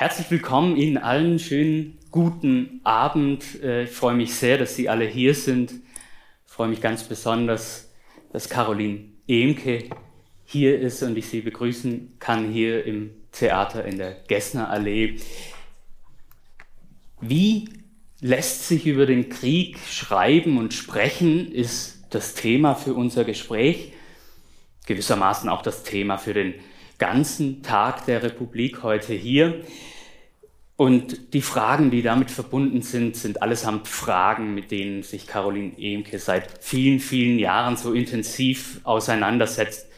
Herzlich willkommen Ihnen allen. Schönen guten Abend. Äh, ich freue mich sehr, dass Sie alle hier sind. Ich freue mich ganz besonders, dass Caroline Ehmke hier ist und ich Sie begrüßen kann hier im Theater in der Gessner Allee. Wie lässt sich über den Krieg schreiben und sprechen, ist das Thema für unser Gespräch. Gewissermaßen auch das Thema für den ganzen Tag der Republik heute hier. Und die Fragen, die damit verbunden sind, sind allesamt Fragen, mit denen sich Caroline Ehmke seit vielen, vielen Jahren so intensiv auseinandersetzt,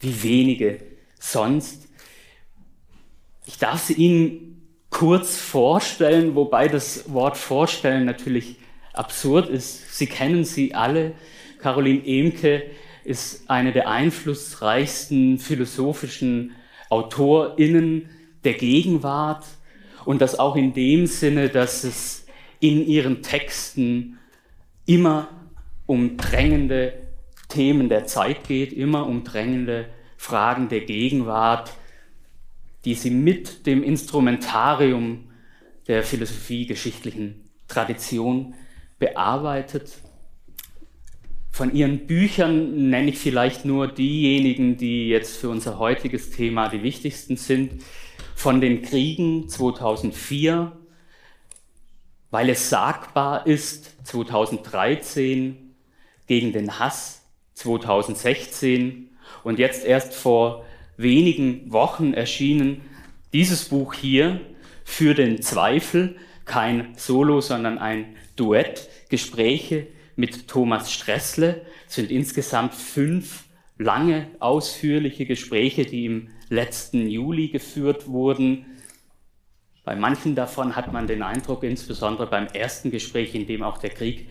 wie wenige sonst. Ich darf sie Ihnen kurz vorstellen, wobei das Wort vorstellen natürlich absurd ist. Sie kennen sie alle. Caroline Ehmke ist eine der einflussreichsten philosophischen AutorInnen der Gegenwart und das auch in dem Sinne, dass es in ihren Texten immer um drängende Themen der Zeit geht, immer um drängende Fragen der Gegenwart, die sie mit dem Instrumentarium der philosophiegeschichtlichen Tradition bearbeitet. Von ihren Büchern nenne ich vielleicht nur diejenigen, die jetzt für unser heutiges Thema die wichtigsten sind. Von den Kriegen 2004, weil es sagbar ist 2013 gegen den Hass 2016 und jetzt erst vor wenigen Wochen erschienen dieses Buch hier für den Zweifel, kein Solo, sondern ein Duett, Gespräche mit Thomas Stressle, es sind insgesamt fünf lange, ausführliche Gespräche, die im letzten Juli geführt wurden. Bei manchen davon hat man den Eindruck, insbesondere beim ersten Gespräch, in dem auch der Krieg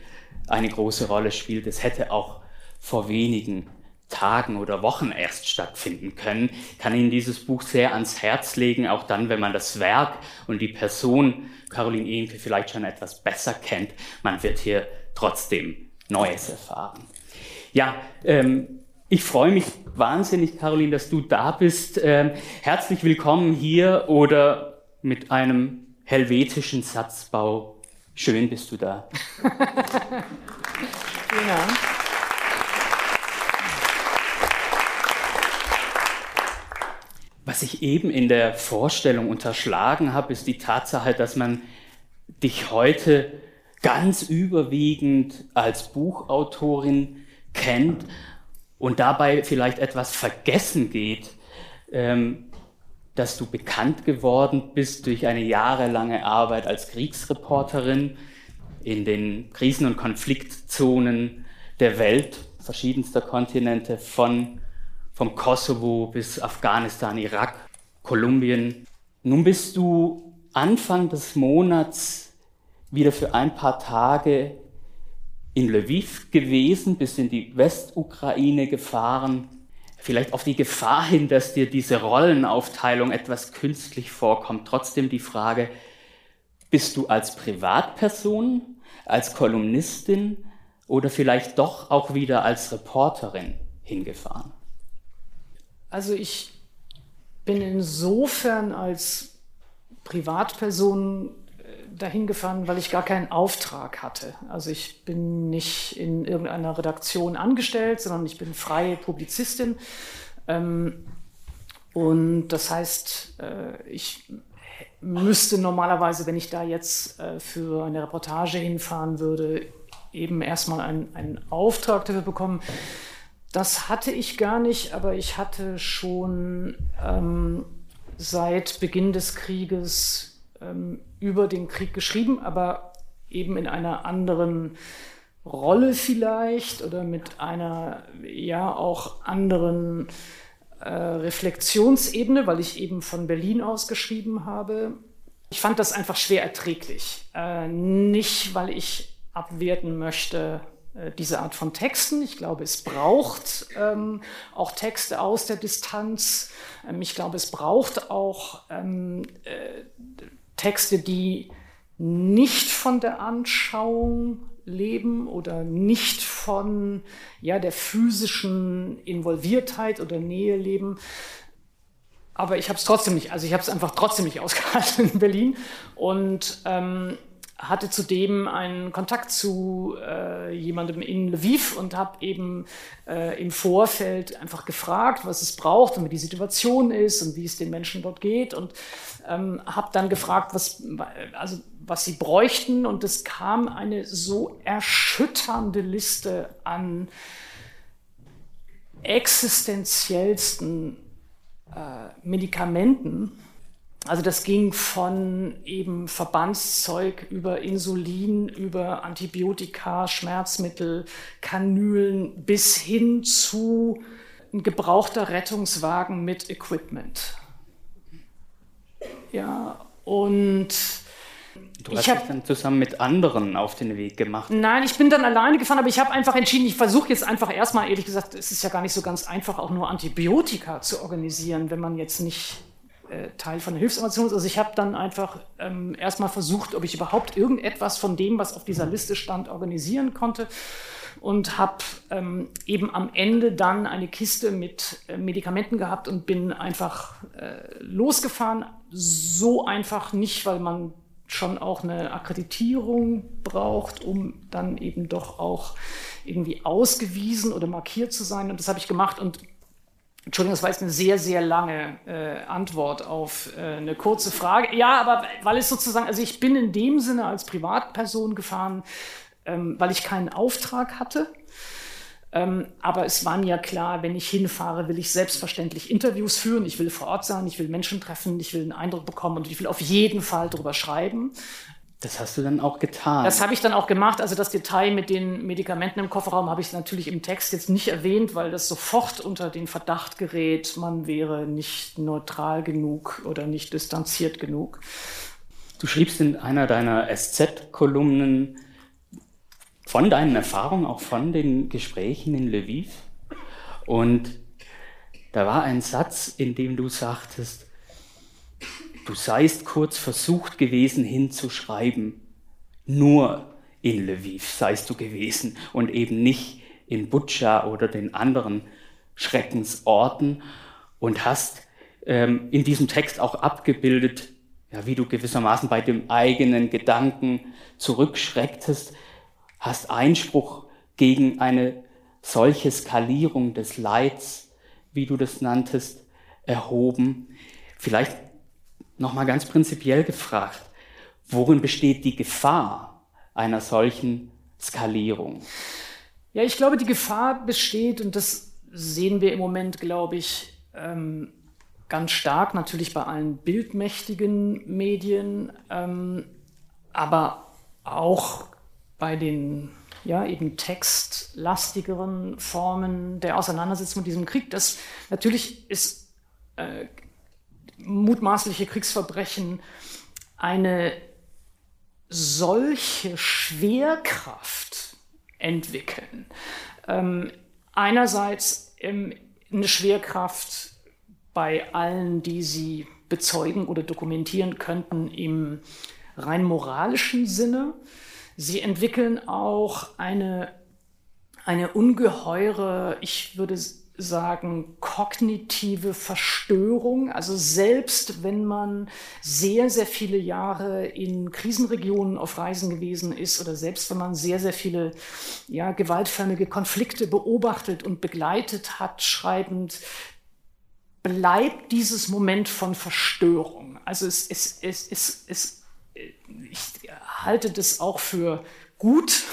eine große Rolle spielt, es hätte auch vor wenigen Tagen oder Wochen erst stattfinden können. Ich kann Ihnen dieses Buch sehr ans Herz legen, auch dann, wenn man das Werk und die Person Caroline Ehnke vielleicht schon etwas besser kennt. Man wird hier trotzdem Neues erfahren. Ja, ähm, ich freue mich wahnsinnig, Caroline, dass du da bist. Ähm, herzlich willkommen hier oder mit einem helvetischen Satzbau. Schön bist du da. ja. Was ich eben in der Vorstellung unterschlagen habe, ist die Tatsache, dass man dich heute ganz überwiegend als Buchautorin kennt und dabei vielleicht etwas vergessen geht, ähm, dass du bekannt geworden bist durch eine jahrelange Arbeit als Kriegsreporterin in den Krisen- und Konfliktzonen der Welt, verschiedenster Kontinente, von, vom Kosovo bis Afghanistan, Irak, Kolumbien. Nun bist du Anfang des Monats wieder für ein paar Tage in Lviv gewesen, bis in die Westukraine gefahren. Vielleicht auf die Gefahr hin, dass dir diese Rollenaufteilung etwas künstlich vorkommt. Trotzdem die Frage, bist du als Privatperson, als Kolumnistin oder vielleicht doch auch wieder als Reporterin hingefahren? Also ich bin insofern als Privatperson dahin gefahren, weil ich gar keinen Auftrag hatte. Also ich bin nicht in irgendeiner Redaktion angestellt, sondern ich bin freie Publizistin. Ähm, und das heißt, äh, ich müsste normalerweise, wenn ich da jetzt äh, für eine Reportage hinfahren würde, eben erstmal einen, einen Auftrag dafür bekommen. Das hatte ich gar nicht, aber ich hatte schon ähm, seit Beginn des Krieges ähm, über den Krieg geschrieben, aber eben in einer anderen Rolle vielleicht oder mit einer ja auch anderen äh, Reflexionsebene, weil ich eben von Berlin aus geschrieben habe. Ich fand das einfach schwer erträglich. Äh, nicht, weil ich abwerten möchte, äh, diese Art von Texten. Ich glaube, es braucht ähm, auch Texte aus der Distanz. Ähm, ich glaube, es braucht auch ähm, äh, Texte, die nicht von der Anschauung leben oder nicht von ja, der physischen Involviertheit oder Nähe leben. aber ich habe es trotzdem nicht, also ich habe es einfach trotzdem nicht ausgehalten in Berlin und ähm, hatte zudem einen Kontakt zu äh, jemandem in Lviv und habe eben äh, im Vorfeld einfach gefragt, was es braucht und wie die Situation ist und wie es den Menschen dort geht und ähm, habe dann gefragt, was, also, was sie bräuchten und es kam eine so erschütternde Liste an existenziellsten äh, Medikamenten. Also das ging von eben Verbandszeug über Insulin, über Antibiotika, Schmerzmittel, Kanülen bis hin zu ein gebrauchter Rettungswagen mit Equipment. Ja, und Du hast dich dann zusammen mit anderen auf den Weg gemacht. Nein, ich bin dann alleine gefahren, aber ich habe einfach entschieden, ich versuche jetzt einfach erstmal, ehrlich gesagt, es ist ja gar nicht so ganz einfach, auch nur Antibiotika zu organisieren, wenn man jetzt nicht äh, Teil von der Hilfsorganisation ist. Also ich habe dann einfach ähm, erstmal versucht, ob ich überhaupt irgendetwas von dem, was auf dieser Liste stand, organisieren konnte und habe ähm, eben am Ende dann eine Kiste mit äh, Medikamenten gehabt und bin einfach äh, losgefahren. So einfach nicht, weil man schon auch eine Akkreditierung braucht, um dann eben doch auch irgendwie ausgewiesen oder markiert zu sein. Und das habe ich gemacht und Entschuldigung, das war jetzt eine sehr, sehr lange äh, Antwort auf äh, eine kurze Frage. Ja, aber weil es sozusagen, also ich bin in dem Sinne als Privatperson gefahren, ähm, weil ich keinen Auftrag hatte. Ähm, aber es war mir klar, wenn ich hinfahre, will ich selbstverständlich Interviews führen, ich will vor Ort sein, ich will Menschen treffen, ich will einen Eindruck bekommen und ich will auf jeden Fall darüber schreiben. Das hast du dann auch getan. Das habe ich dann auch gemacht. Also das Detail mit den Medikamenten im Kofferraum habe ich natürlich im Text jetzt nicht erwähnt, weil das sofort unter den Verdacht gerät, man wäre nicht neutral genug oder nicht distanziert genug. Du schriebst in einer deiner SZ-Kolumnen, von deinen Erfahrungen, auch von den Gesprächen in Lviv. Und da war ein Satz, in dem du sagtest, du seist kurz versucht gewesen hinzuschreiben, nur in Lviv seist du gewesen und eben nicht in Butscha oder den anderen Schreckensorten und hast ähm, in diesem Text auch abgebildet, ja, wie du gewissermaßen bei dem eigenen Gedanken zurückschrecktest, hast Einspruch gegen eine solche Skalierung des Leids, wie du das nanntest, erhoben. Vielleicht nochmal ganz prinzipiell gefragt, worin besteht die Gefahr einer solchen Skalierung? Ja, ich glaube, die Gefahr besteht, und das sehen wir im Moment, glaube ich, ähm, ganz stark, natürlich bei allen bildmächtigen Medien, ähm, aber auch bei den ja, eben textlastigeren Formen der Auseinandersetzung mit diesem Krieg. Das natürlich ist äh, mutmaßliche Kriegsverbrechen eine solche Schwerkraft entwickeln. Ähm, einerseits ähm, eine Schwerkraft bei allen, die sie bezeugen oder dokumentieren könnten im rein moralischen Sinne. Sie entwickeln auch eine, eine ungeheure, ich würde sagen, kognitive Verstörung. Also selbst wenn man sehr, sehr viele Jahre in Krisenregionen auf Reisen gewesen ist oder selbst wenn man sehr, sehr viele ja, gewaltförmige Konflikte beobachtet und begleitet hat, schreibend, bleibt dieses Moment von Verstörung. Also es, es, es, es, es ich halte das auch für gut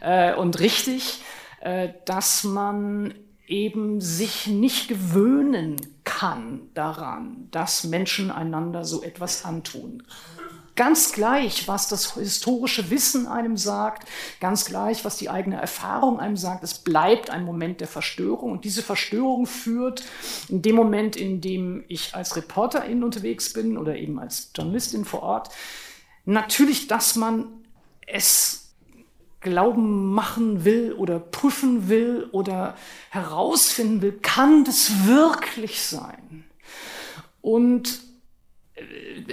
äh, und richtig, äh, dass man eben sich nicht gewöhnen kann daran, dass Menschen einander so etwas antun. Ganz gleich, was das historische Wissen einem sagt, ganz gleich, was die eigene Erfahrung einem sagt, es bleibt ein Moment der Verstörung. Und diese Verstörung führt in dem Moment, in dem ich als Reporterin unterwegs bin oder eben als Journalistin vor Ort, natürlich, dass man es glauben machen will oder prüfen will oder herausfinden will, kann das wirklich sein? Und äh,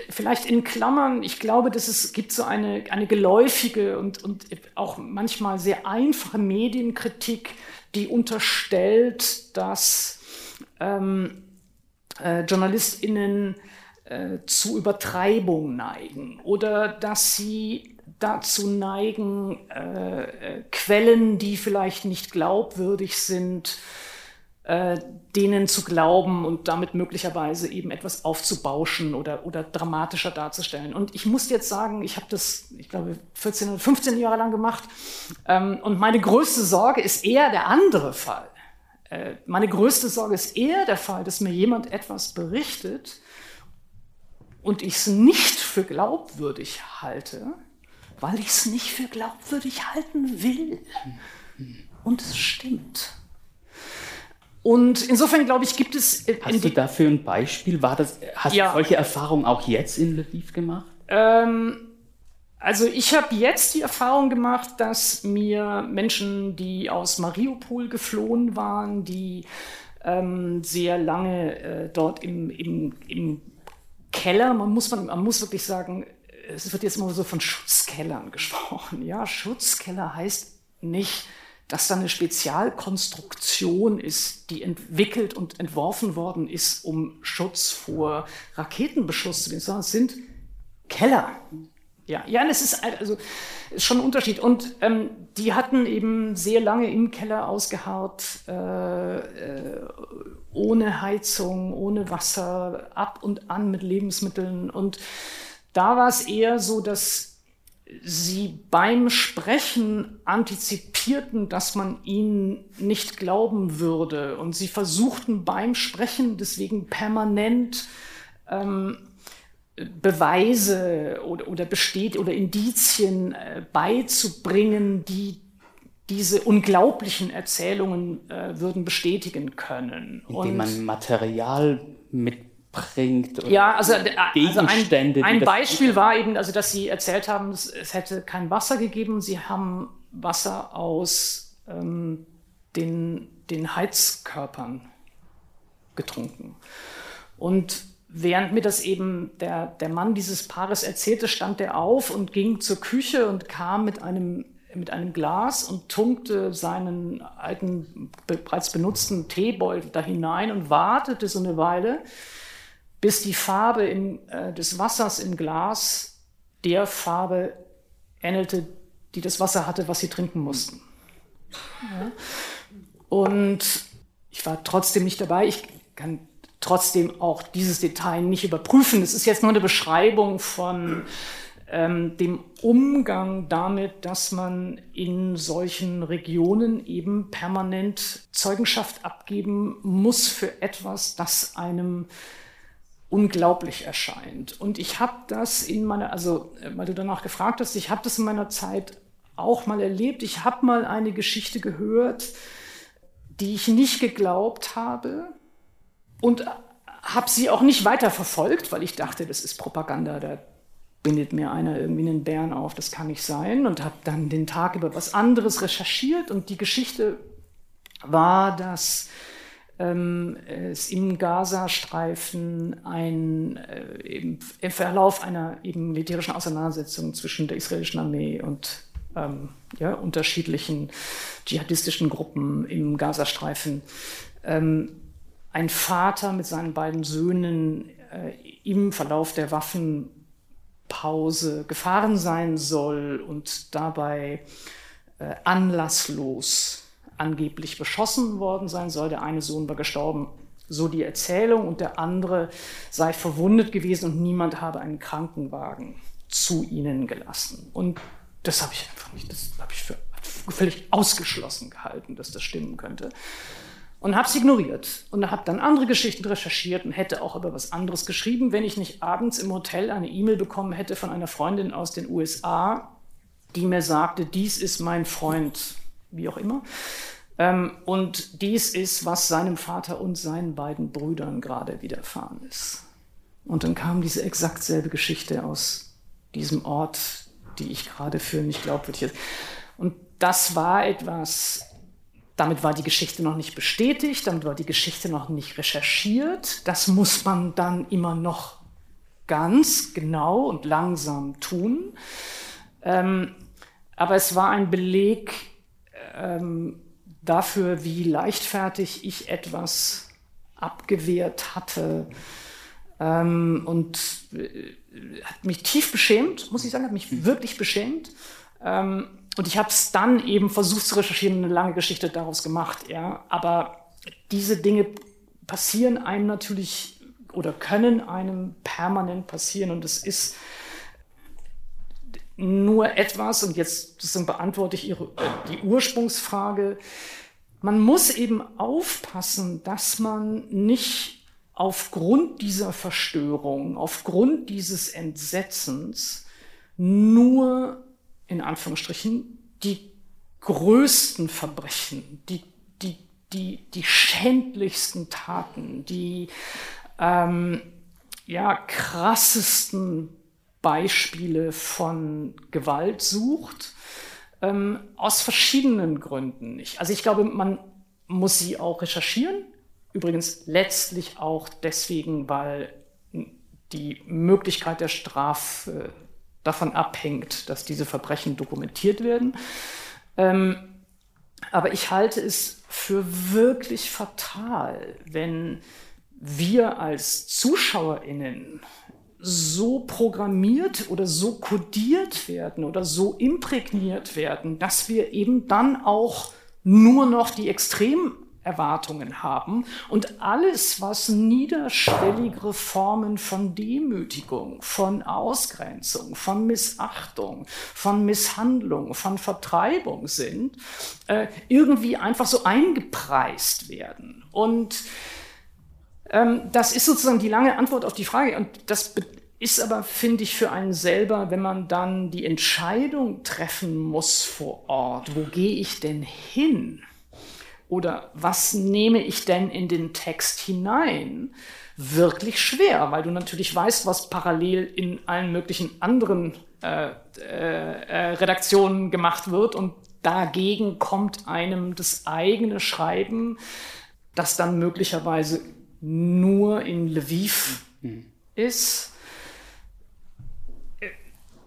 vielleicht in Klammern, ich glaube, dass es gibt so eine, eine geläufige und, und auch manchmal sehr einfache Medienkritik, die unterstellt, dass ähm, äh, JournalistInnen äh, zu Übertreibung neigen oder dass sie dazu neigen, äh, äh, Quellen, die vielleicht nicht glaubwürdig sind, äh, denen zu glauben und damit möglicherweise eben etwas aufzubauschen oder, oder dramatischer darzustellen. Und ich muss jetzt sagen, ich habe das, ich glaube, 14 oder 15 Jahre lang gemacht. Ähm, und meine größte Sorge ist eher der andere Fall. Äh, meine größte Sorge ist eher der Fall, dass mir jemand etwas berichtet und ich es nicht für glaubwürdig halte weil ich es nicht für glaubwürdig halten will. Und es stimmt. Und insofern glaube ich, gibt es. Hast du dafür ein Beispiel? War das, hast ja. du solche Erfahrungen auch jetzt in Lviv gemacht? Ähm, also ich habe jetzt die Erfahrung gemacht, dass mir Menschen, die aus Mariupol geflohen waren, die ähm, sehr lange äh, dort im, im, im Keller, man muss, man, man muss wirklich sagen, es wird jetzt immer so von Schutzkellern gesprochen. Ja, Schutzkeller heißt nicht, dass da eine Spezialkonstruktion ist, die entwickelt und entworfen worden ist, um Schutz vor Raketenbeschuss zu geben, sondern es sind Keller. Ja, ja, das ist also ist schon ein Unterschied. Und ähm, die hatten eben sehr lange im Keller ausgeharrt, äh, äh, ohne Heizung, ohne Wasser, ab und an mit Lebensmitteln und da war es eher so, dass sie beim Sprechen antizipierten, dass man ihnen nicht glauben würde. Und sie versuchten beim Sprechen deswegen permanent ähm, Beweise oder, oder, besteht, oder Indizien äh, beizubringen, die diese unglaublichen Erzählungen äh, würden bestätigen können. Indem man Material mit bringt. Ja, also, äh, also ein, ein Beispiel war eben, also dass sie erzählt haben, es, es hätte kein Wasser gegeben. Sie haben Wasser aus ähm, den, den Heizkörpern getrunken. Und während mir das eben der, der Mann dieses Paares erzählte, stand er auf und ging zur Küche und kam mit einem, mit einem Glas und tunkte seinen alten, bereits benutzten Teebeutel da hinein und wartete so eine Weile bis die Farbe in, äh, des Wassers im Glas der Farbe ähnelte, die das Wasser hatte, was sie trinken mussten. Ja. Und ich war trotzdem nicht dabei. Ich kann trotzdem auch dieses Detail nicht überprüfen. Es ist jetzt nur eine Beschreibung von ähm, dem Umgang damit, dass man in solchen Regionen eben permanent Zeugenschaft abgeben muss für etwas, das einem unglaublich erscheint. Und ich habe das in meiner, also äh, weil du danach gefragt hast, ich habe das in meiner Zeit auch mal erlebt. Ich habe mal eine Geschichte gehört, die ich nicht geglaubt habe und habe sie auch nicht weiter verfolgt, weil ich dachte, das ist Propaganda, da bindet mir einer irgendwie einen Bären auf, das kann nicht sein und habe dann den Tag über was anderes recherchiert und die Geschichte war, dass ähm, es im Gazastreifen ein, äh, im, im, Verlauf einer eben militärischen Auseinandersetzung zwischen der israelischen Armee und ähm, ja, unterschiedlichen dschihadistischen Gruppen im Gazastreifen. Ähm, ein Vater mit seinen beiden Söhnen äh, im Verlauf der Waffenpause gefahren sein soll und dabei äh, anlasslos angeblich beschossen worden sein soll. Der eine Sohn war gestorben, so die Erzählung, und der andere sei verwundet gewesen und niemand habe einen Krankenwagen zu ihnen gelassen. Und das habe ich einfach nicht, das habe ich für völlig ausgeschlossen gehalten, dass das stimmen könnte. Und habe es ignoriert und habe dann andere Geschichten recherchiert und hätte auch über was anderes geschrieben, wenn ich nicht abends im Hotel eine E-Mail bekommen hätte von einer Freundin aus den USA, die mir sagte, dies ist mein Freund, wie auch immer. Ähm, und dies ist, was seinem Vater und seinen beiden Brüdern gerade widerfahren ist. Und dann kam diese exakt selbe Geschichte aus diesem Ort, die ich gerade für nicht glaubwürdig. Und das war etwas, damit war die Geschichte noch nicht bestätigt, damit war die Geschichte noch nicht recherchiert. Das muss man dann immer noch ganz genau und langsam tun. Ähm, aber es war ein Beleg ähm, dafür, wie leichtfertig ich etwas abgewehrt hatte. Ähm, und äh, hat mich tief beschämt, muss ich sagen, hat mich mhm. wirklich beschämt. Ähm, und ich habe es dann eben versucht zu recherchieren, eine lange Geschichte daraus gemacht. Ja. Aber diese Dinge passieren einem natürlich oder können einem permanent passieren. Und es ist nur etwas, und jetzt beantworte ich Ihre, äh, die Ursprungsfrage, man muss eben aufpassen, dass man nicht aufgrund dieser Verstörung, aufgrund dieses Entsetzens nur in Anführungsstrichen die größten Verbrechen, die, die, die, die schändlichsten Taten, die ähm, ja, krassesten Beispiele von Gewalt sucht, ähm, aus verschiedenen Gründen. Ich, also ich glaube, man muss sie auch recherchieren. Übrigens letztlich auch deswegen, weil die Möglichkeit der Strafe davon abhängt, dass diese Verbrechen dokumentiert werden. Ähm, aber ich halte es für wirklich fatal, wenn wir als Zuschauerinnen so programmiert oder so kodiert werden oder so imprägniert werden, dass wir eben dann auch nur noch die Extremerwartungen haben und alles, was niederschwelligere Formen von Demütigung, von Ausgrenzung, von Missachtung, von Misshandlung, von Vertreibung sind, äh, irgendwie einfach so eingepreist werden. Und das ist sozusagen die lange Antwort auf die Frage. Und das ist aber, finde ich, für einen selber, wenn man dann die Entscheidung treffen muss vor Ort, wo gehe ich denn hin? Oder was nehme ich denn in den Text hinein? Wirklich schwer, weil du natürlich weißt, was parallel in allen möglichen anderen äh, äh, äh Redaktionen gemacht wird und dagegen kommt einem das eigene Schreiben, das dann möglicherweise nur in Lviv mhm. ist,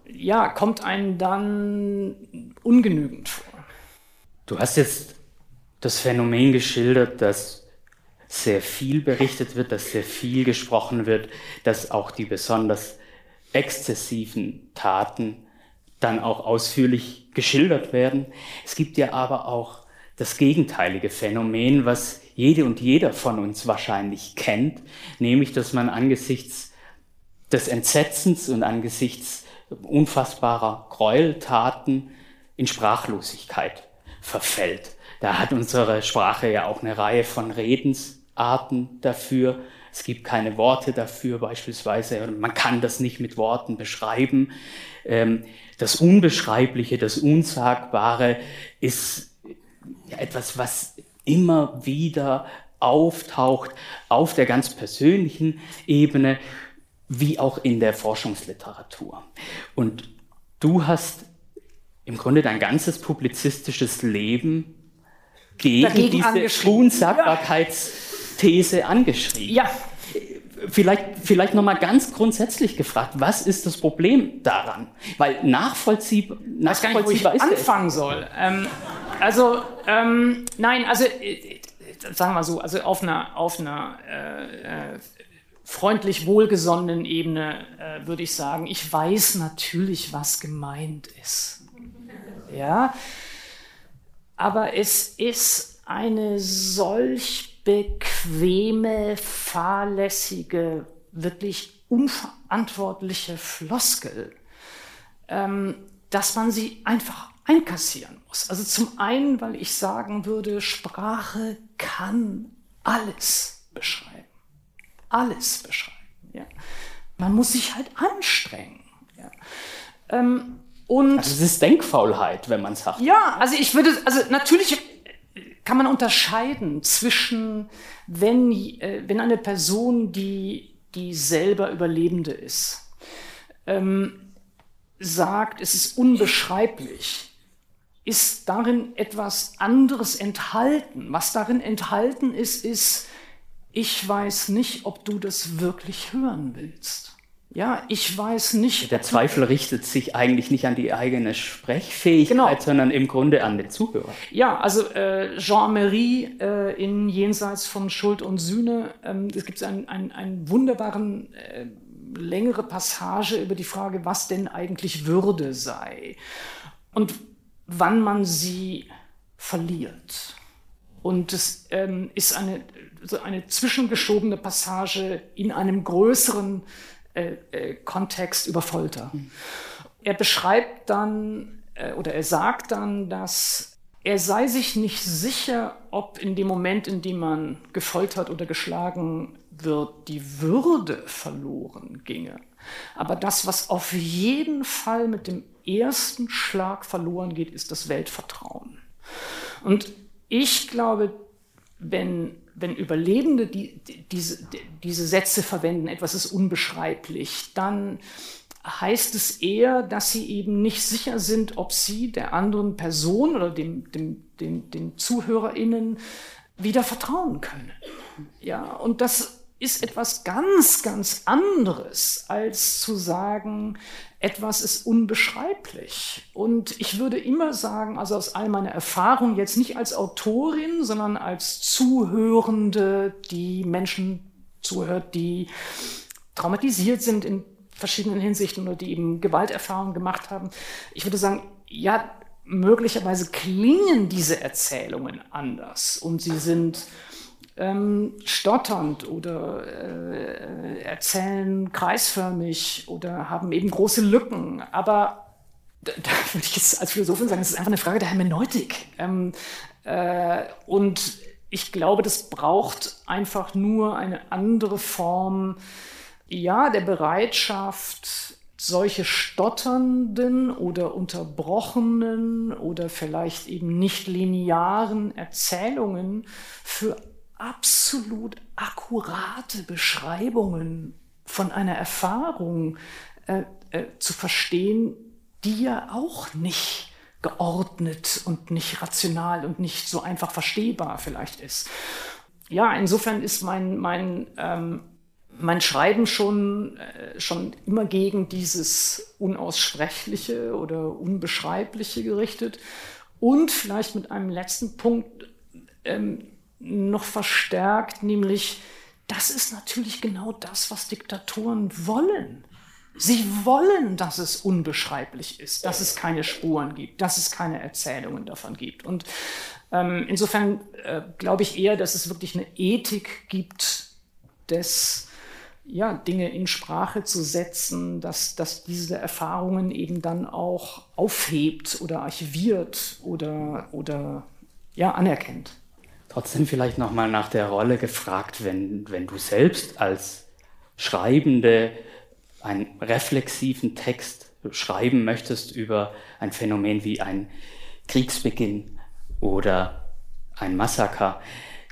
ja, kommt einem dann ungenügend vor. Du hast jetzt das Phänomen geschildert, dass sehr viel berichtet wird, dass sehr viel gesprochen wird, dass auch die besonders exzessiven Taten dann auch ausführlich geschildert werden. Es gibt ja aber auch das gegenteilige Phänomen, was jede und jeder von uns wahrscheinlich kennt, nämlich dass man angesichts des Entsetzens und angesichts unfassbarer Gräueltaten in Sprachlosigkeit verfällt. Da hat unsere Sprache ja auch eine Reihe von Redensarten dafür. Es gibt keine Worte dafür beispielsweise. Man kann das nicht mit Worten beschreiben. Ähm, das Unbeschreibliche, das Unsagbare ist etwas, was immer wieder auftaucht auf der ganz persönlichen Ebene, wie auch in der Forschungsliteratur. Und du hast im Grunde dein ganzes publizistisches Leben gegen Dagegen diese Unsagbarkeitsthese ja. angeschrieben. Ja. Vielleicht, vielleicht nochmal ganz grundsätzlich gefragt, was ist das Problem daran? Weil nachvollziehbar, nachvollziehbar ich gar nicht, wo ich anfangen soll. Ähm, also, ähm, nein, also, äh, sagen wir mal so, also auf einer, auf einer äh, äh, freundlich wohlgesonnenen Ebene äh, würde ich sagen, ich weiß natürlich, was gemeint ist. Ja, aber es ist eine solch bequeme, fahrlässige, wirklich unverantwortliche Floskel, ähm, dass man sie einfach einkassieren muss. Also zum einen, weil ich sagen würde, Sprache kann alles beschreiben. Alles beschreiben. Ja. Man muss sich halt anstrengen. Ja. Ähm, und also es ist Denkfaulheit, wenn man sagt. Ja, also ich würde, also natürlich kann man unterscheiden zwischen, wenn, äh, wenn eine Person, die, die selber Überlebende ist, ähm, sagt, es ist unbeschreiblich, ist darin etwas anderes enthalten. Was darin enthalten ist, ist, ich weiß nicht, ob du das wirklich hören willst. Ja, ich weiß nicht. Der Zweifel richtet sich eigentlich nicht an die eigene Sprechfähigkeit, genau. sondern im Grunde an den Zuhörer. Ja, also äh, Jean-Marie äh, in Jenseits von Schuld und Sühne, ähm, es gibt einen, einen, einen wunderbaren äh, längere Passage über die Frage, was denn eigentlich Würde sei und wann man sie verliert. Und es ähm, ist eine, so eine zwischengeschobene Passage in einem größeren äh, äh, Kontext über Folter. Mhm. Er beschreibt dann äh, oder er sagt dann, dass er sei sich nicht sicher, ob in dem Moment, in dem man gefoltert oder geschlagen wird, die Würde verloren ginge. Aber das, was auf jeden Fall mit dem ersten Schlag verloren geht, ist das Weltvertrauen. Und ich glaube, wenn wenn Überlebende die, die, diese, die, diese Sätze verwenden, etwas ist unbeschreiblich, dann heißt es eher, dass sie eben nicht sicher sind, ob sie der anderen Person oder dem, dem, dem, den ZuhörerInnen wieder vertrauen können. Ja, und das ist etwas ganz, ganz anderes, als zu sagen, etwas ist unbeschreiblich. Und ich würde immer sagen, also aus all meiner Erfahrung, jetzt nicht als Autorin, sondern als Zuhörende, die Menschen zuhört, die traumatisiert sind in verschiedenen Hinsichten oder die eben Gewalterfahrungen gemacht haben. Ich würde sagen, ja, möglicherweise klingen diese Erzählungen anders und sie sind ähm, stotternd oder äh, erzählen kreisförmig oder haben eben große Lücken. Aber da, da würde ich jetzt als Philosophin sagen, es ist einfach eine Frage der Hermeneutik. Ähm, äh, und ich glaube, das braucht einfach nur eine andere Form ja, der Bereitschaft, solche stotternden oder unterbrochenen oder vielleicht eben nicht linearen Erzählungen für absolut akkurate Beschreibungen von einer Erfahrung äh, äh, zu verstehen, die ja auch nicht geordnet und nicht rational und nicht so einfach verstehbar vielleicht ist. Ja, insofern ist mein, mein, ähm, mein Schreiben schon, äh, schon immer gegen dieses Unaussprechliche oder Unbeschreibliche gerichtet. Und vielleicht mit einem letzten Punkt, ähm, noch verstärkt, nämlich das ist natürlich genau das, was Diktatoren wollen. Sie wollen, dass es unbeschreiblich ist, dass es keine Spuren gibt, dass es keine Erzählungen davon gibt. Und ähm, insofern äh, glaube ich eher, dass es wirklich eine Ethik gibt, des, ja, Dinge in Sprache zu setzen, dass, dass diese Erfahrungen eben dann auch aufhebt oder archiviert oder, oder ja, anerkennt. Trotzdem vielleicht nochmal nach der Rolle gefragt, wenn, wenn du selbst als Schreibende einen reflexiven Text schreiben möchtest über ein Phänomen wie ein Kriegsbeginn oder ein Massaker,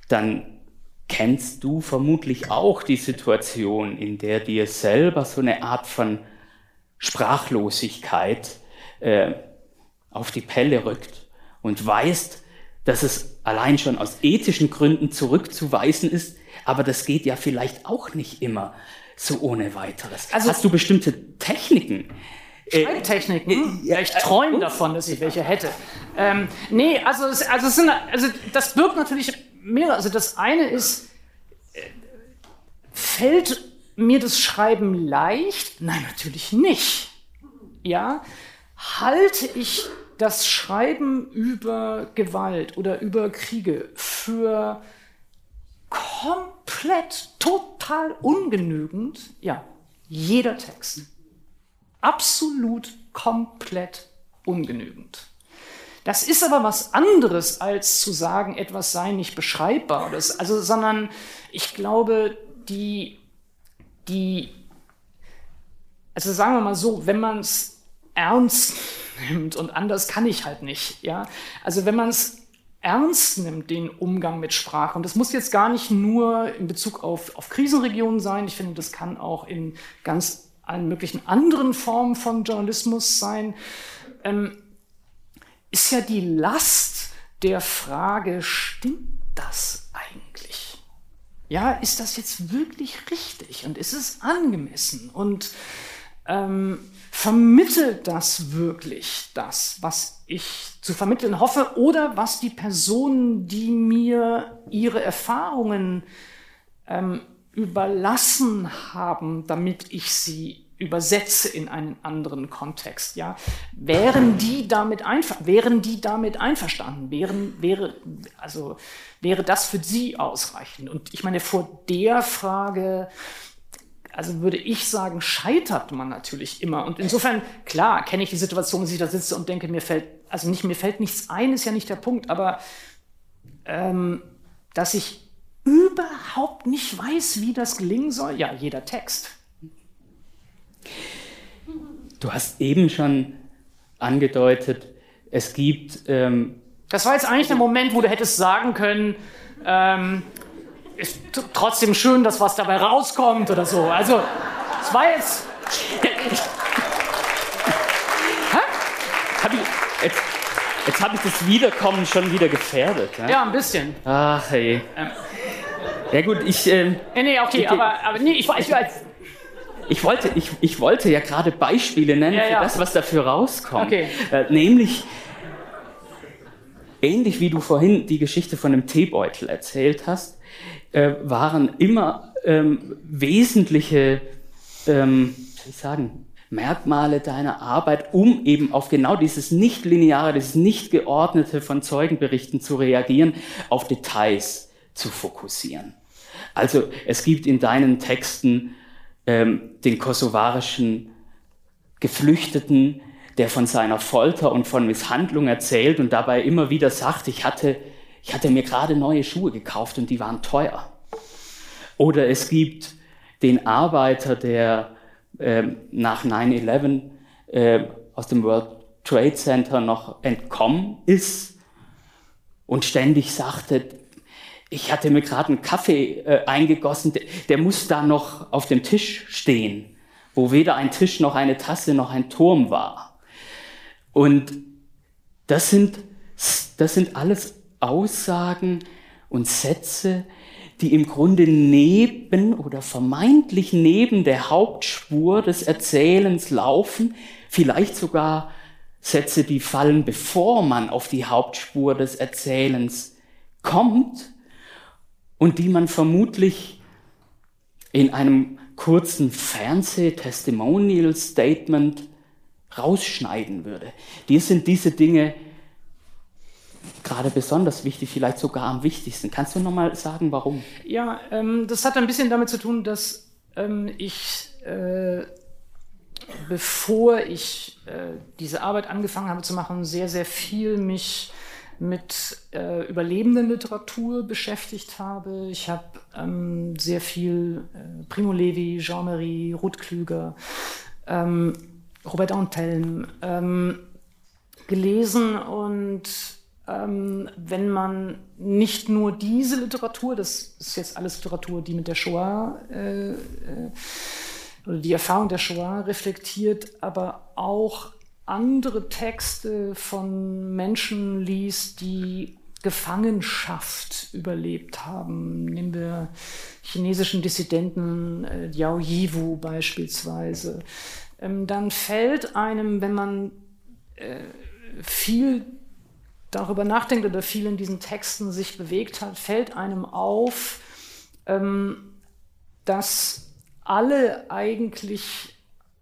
dann kennst du vermutlich auch die Situation, in der dir selber so eine Art von Sprachlosigkeit äh, auf die Pelle rückt und weißt, dass es allein schon aus ethischen Gründen zurückzuweisen ist, aber das geht ja vielleicht auch nicht immer so ohne weiteres. Also, Hast du bestimmte Techniken? Äh, Schreibtechniken? Äh, ja, ich träume äh, davon, dass ich welche hätte. Ähm, nee, also, es, also, es sind, also das birgt natürlich mehrere. Also das eine ist, äh, fällt mir das Schreiben leicht? Nein, natürlich nicht. Ja, halte ich das Schreiben über Gewalt oder über Kriege für komplett, total ungenügend, ja, jeder Text. Absolut komplett ungenügend. Das ist aber was anderes, als zu sagen, etwas sei nicht beschreibbar. Das, also, sondern ich glaube, die, die, also sagen wir mal so, wenn man es ernst nimmt und anders kann ich halt nicht. Ja? Also wenn man es ernst nimmt, den Umgang mit Sprache, und das muss jetzt gar nicht nur in Bezug auf, auf Krisenregionen sein, ich finde, das kann auch in ganz allen möglichen anderen Formen von Journalismus sein, ähm, ist ja die Last der Frage, stimmt das eigentlich? Ja, ist das jetzt wirklich richtig und ist es angemessen und ähm, vermittelt das wirklich das, was ich zu vermitteln hoffe oder was die Personen, die mir ihre Erfahrungen ähm, überlassen haben, damit ich sie übersetze in einen anderen Kontext, ja, wären die damit einfach, wären die damit einverstanden, wären, wäre, also, wäre das für sie ausreichend? Und ich meine, vor der Frage, also würde ich sagen, scheitert man natürlich immer. Und insofern, klar, kenne ich die Situation, dass ich da sitze und denke, mir fällt, also nicht, mir fällt nichts ein, ist ja nicht der Punkt, aber ähm, dass ich überhaupt nicht weiß, wie das gelingen soll, ja, jeder Text. Du hast eben schon angedeutet, es gibt. Ähm das war jetzt eigentlich der Moment, wo du hättest sagen können, ähm, ist trotzdem schön, dass was dabei rauskommt oder so. Also, es war jetzt. hab ich, jetzt jetzt habe ich das Wiederkommen schon wieder gefährdet. Ja, ja ein bisschen. Ach, hey. Ähm. Ja, gut, ich. Ähm, nee, nee, okay, ich, aber, aber nee, ich, ich, ich, ich wollte, ich, ich wollte ja gerade Beispiele nennen ja, für ja. das, was dafür rauskommt. Okay. Äh, nämlich, ähnlich wie du vorhin die Geschichte von dem Teebeutel erzählt hast, äh, waren immer ähm, wesentliche, ähm, ich sagen, Merkmale deiner Arbeit, um eben auf genau dieses nicht-lineare, dieses nicht geordnete von Zeugenberichten zu reagieren, auf Details zu fokussieren. Also es gibt in deinen Texten ähm, den kosovarischen Geflüchteten, der von seiner Folter und von Misshandlung erzählt und dabei immer wieder sagt, ich hatte, ich hatte mir gerade neue Schuhe gekauft und die waren teuer. Oder es gibt den Arbeiter, der äh, nach 9-11 äh, aus dem World Trade Center noch entkommen ist und ständig sagte, ich hatte mir gerade einen Kaffee äh, eingegossen, der, der, muss da noch auf dem Tisch stehen, wo weder ein Tisch noch eine Tasse noch ein Turm war. Und das sind, das sind alles Aussagen und Sätze, die im Grunde neben oder vermeintlich neben der Hauptspur des Erzählens laufen, vielleicht sogar Sätze, die fallen, bevor man auf die Hauptspur des Erzählens kommt und die man vermutlich in einem kurzen Fernseh-Testimonial-Statement rausschneiden würde. Dir sind diese Dinge gerade besonders wichtig, vielleicht sogar am wichtigsten. Kannst du noch mal sagen, warum? Ja, ähm, das hat ein bisschen damit zu tun, dass ähm, ich, äh, bevor ich äh, diese Arbeit angefangen habe zu machen, sehr, sehr viel mich mit äh, überlebenden Literatur beschäftigt habe. Ich habe ähm, sehr viel äh, Primo Levi, Jean-Marie, Ruth Klüger, ähm, Robert Antelm ähm, gelesen und wenn man nicht nur diese Literatur, das ist jetzt alles Literatur, die mit der Shoah äh, äh, oder die Erfahrung der Shoah reflektiert, aber auch andere Texte von Menschen liest, die Gefangenschaft überlebt haben. Nehmen wir chinesischen Dissidenten äh, Yao Yiwu beispielsweise. Ähm, dann fällt einem, wenn man äh, viel darüber nachdenkt oder viel in diesen Texten sich bewegt hat, fällt einem auf, ähm, dass alle eigentlich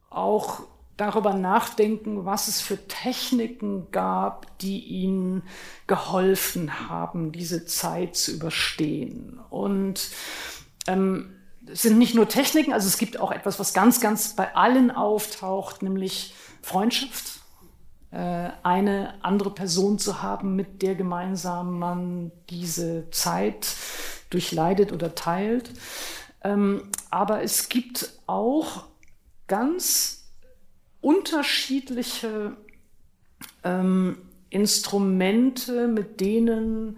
auch darüber nachdenken, was es für Techniken gab, die ihnen geholfen haben, diese Zeit zu überstehen. Und ähm, es sind nicht nur Techniken, also es gibt auch etwas, was ganz, ganz bei allen auftaucht, nämlich Freundschaft. Äh, eine andere Person zu haben, mit der gemeinsam man diese Zeit durchleidet oder teilt. Ähm, aber es gibt auch ganz unterschiedliche ähm, Instrumente, mit denen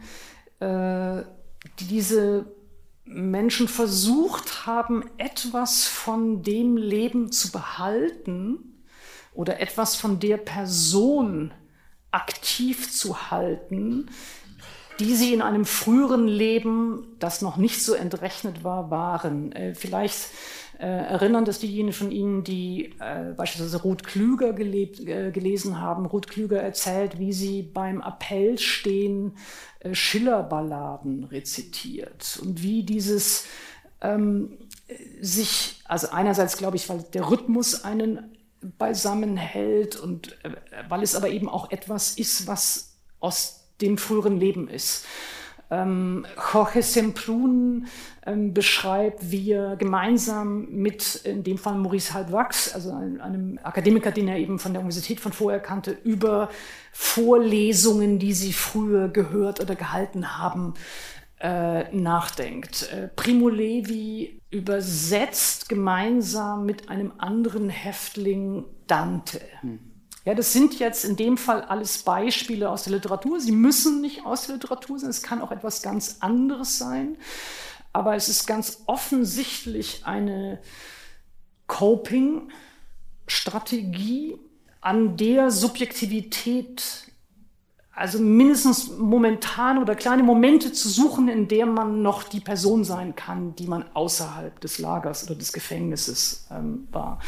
äh, diese Menschen versucht haben, etwas von dem Leben zu behalten oder etwas von der Person aktiv zu halten, die sie in einem früheren Leben, das noch nicht so entrechnet war, waren. Äh, vielleicht äh, erinnern das diejenigen von Ihnen, die äh, beispielsweise Ruth Klüger gelebt, gelesen haben. Ruth Klüger erzählt, wie sie beim Appell stehen, Schillerballaden rezitiert und wie dieses ähm, sich, also einerseits glaube ich, weil der Rhythmus einen beisammen hält und äh, weil es aber eben auch etwas ist, was aus dem früheren Leben ist. Ähm, Jorge Semprún ähm, beschreibt, wie er gemeinsam mit, in dem Fall Maurice Halbwachs, also einem, einem Akademiker, den er eben von der Universität von vorher kannte, über Vorlesungen, die sie früher gehört oder gehalten haben, äh, nachdenkt. Äh, Primo Levi übersetzt gemeinsam mit einem anderen Häftling Dante. Hm. Ja, das sind jetzt in dem Fall alles Beispiele aus der Literatur. Sie müssen nicht aus der Literatur sein, es kann auch etwas ganz anderes sein. Aber es ist ganz offensichtlich eine Coping-Strategie, an der Subjektivität, also mindestens momentan oder kleine Momente zu suchen, in der man noch die Person sein kann, die man außerhalb des Lagers oder des Gefängnisses ähm, war.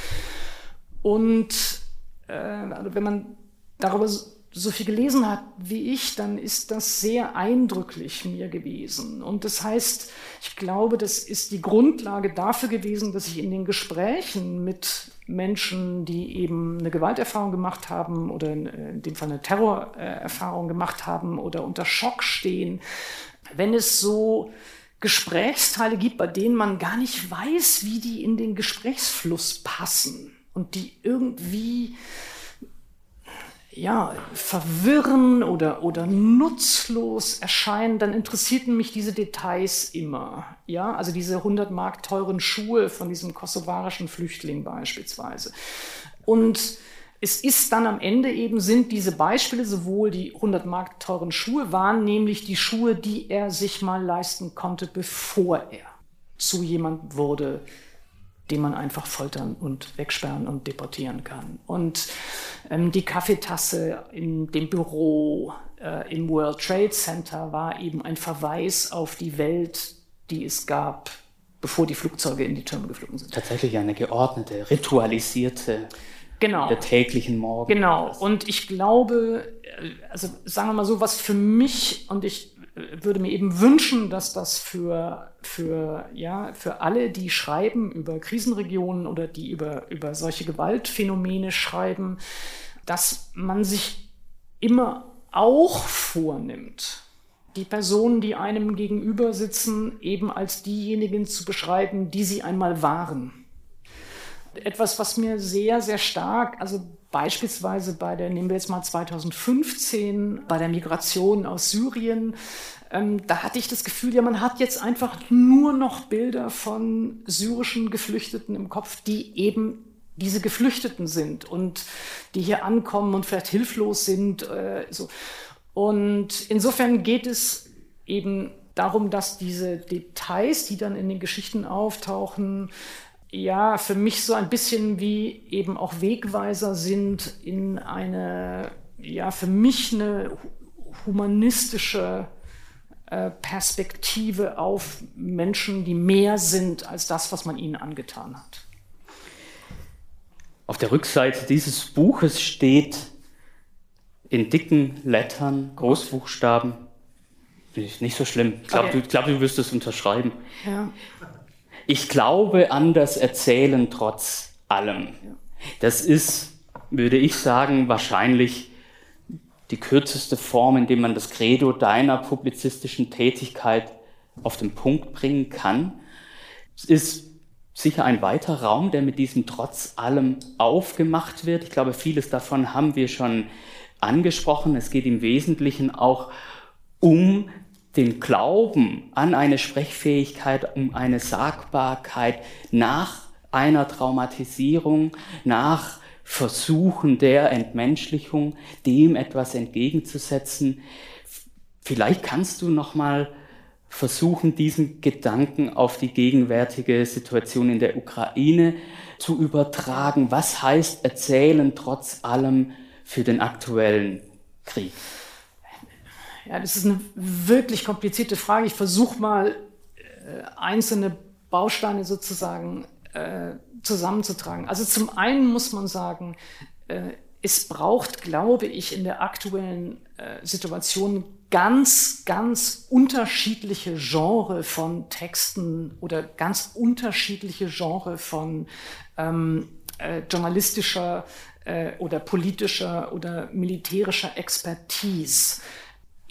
Und äh, also wenn man darüber so viel gelesen hat wie ich, dann ist das sehr eindrücklich mir gewesen. Und das heißt, ich glaube, das ist die Grundlage dafür gewesen, dass ich in den Gesprächen mit Menschen, die eben eine Gewalterfahrung gemacht haben oder in dem Fall eine Terrorerfahrung gemacht haben oder unter Schock stehen, wenn es so Gesprächsteile gibt, bei denen man gar nicht weiß, wie die in den Gesprächsfluss passen und die irgendwie ja, verwirren oder, oder nutzlos erscheinen, dann interessierten mich diese Details immer. Ja, also diese 100 Mark teuren Schuhe von diesem kosovarischen Flüchtling beispielsweise. Und es ist dann am Ende eben, sind diese Beispiele sowohl die 100 Mark teuren Schuhe waren, nämlich die Schuhe, die er sich mal leisten konnte, bevor er zu jemand wurde, die man einfach foltern und wegsperren und deportieren kann. Und ähm, die Kaffeetasse in dem Büro äh, im World Trade Center war eben ein Verweis auf die Welt, die es gab, bevor die Flugzeuge in die Türme geflogen sind. Tatsächlich eine geordnete, ritualisierte genau. der täglichen Morgen. Genau. Und ich glaube, äh, also sagen wir mal so, was für mich und ich würde mir eben wünschen, dass das für, für, ja, für alle, die schreiben über Krisenregionen oder die über, über solche Gewaltphänomene schreiben, dass man sich immer auch vornimmt, die Personen, die einem gegenüber sitzen, eben als diejenigen zu beschreiben, die sie einmal waren. Etwas, was mir sehr, sehr stark, also Beispielsweise bei der, nehmen wir jetzt mal 2015, bei der Migration aus Syrien, ähm, da hatte ich das Gefühl, ja, man hat jetzt einfach nur noch Bilder von syrischen Geflüchteten im Kopf, die eben diese Geflüchteten sind und die hier ankommen und vielleicht hilflos sind. Äh, so. Und insofern geht es eben darum, dass diese Details, die dann in den Geschichten auftauchen, ja, für mich so ein bisschen wie eben auch Wegweiser sind in eine, ja, für mich eine humanistische äh, Perspektive auf Menschen, die mehr sind als das, was man ihnen angetan hat. Auf der Rückseite dieses Buches steht in dicken Lettern, Großbuchstaben, nicht so schlimm. Ich glaube, okay. du, glaub, du wirst es unterschreiben. Ja. Ich glaube an das Erzählen trotz allem. Das ist, würde ich sagen, wahrscheinlich die kürzeste Form, in der man das Credo deiner publizistischen Tätigkeit auf den Punkt bringen kann. Es ist sicher ein weiter Raum, der mit diesem trotz allem aufgemacht wird. Ich glaube, vieles davon haben wir schon angesprochen. Es geht im Wesentlichen auch um den Glauben an eine Sprechfähigkeit, um eine Sagbarkeit nach einer Traumatisierung, nach Versuchen der Entmenschlichung, dem etwas entgegenzusetzen. Vielleicht kannst du noch mal versuchen, diesen Gedanken auf die gegenwärtige Situation in der Ukraine zu übertragen. Was heißt erzählen trotz allem für den aktuellen Krieg? Ja, das ist eine wirklich komplizierte Frage. Ich versuche mal äh, einzelne Bausteine sozusagen äh, zusammenzutragen. Also zum einen muss man sagen, äh, es braucht, glaube ich, in der aktuellen äh, Situation ganz, ganz unterschiedliche Genre von Texten oder ganz unterschiedliche Genre von ähm, äh, journalistischer äh, oder politischer oder militärischer Expertise.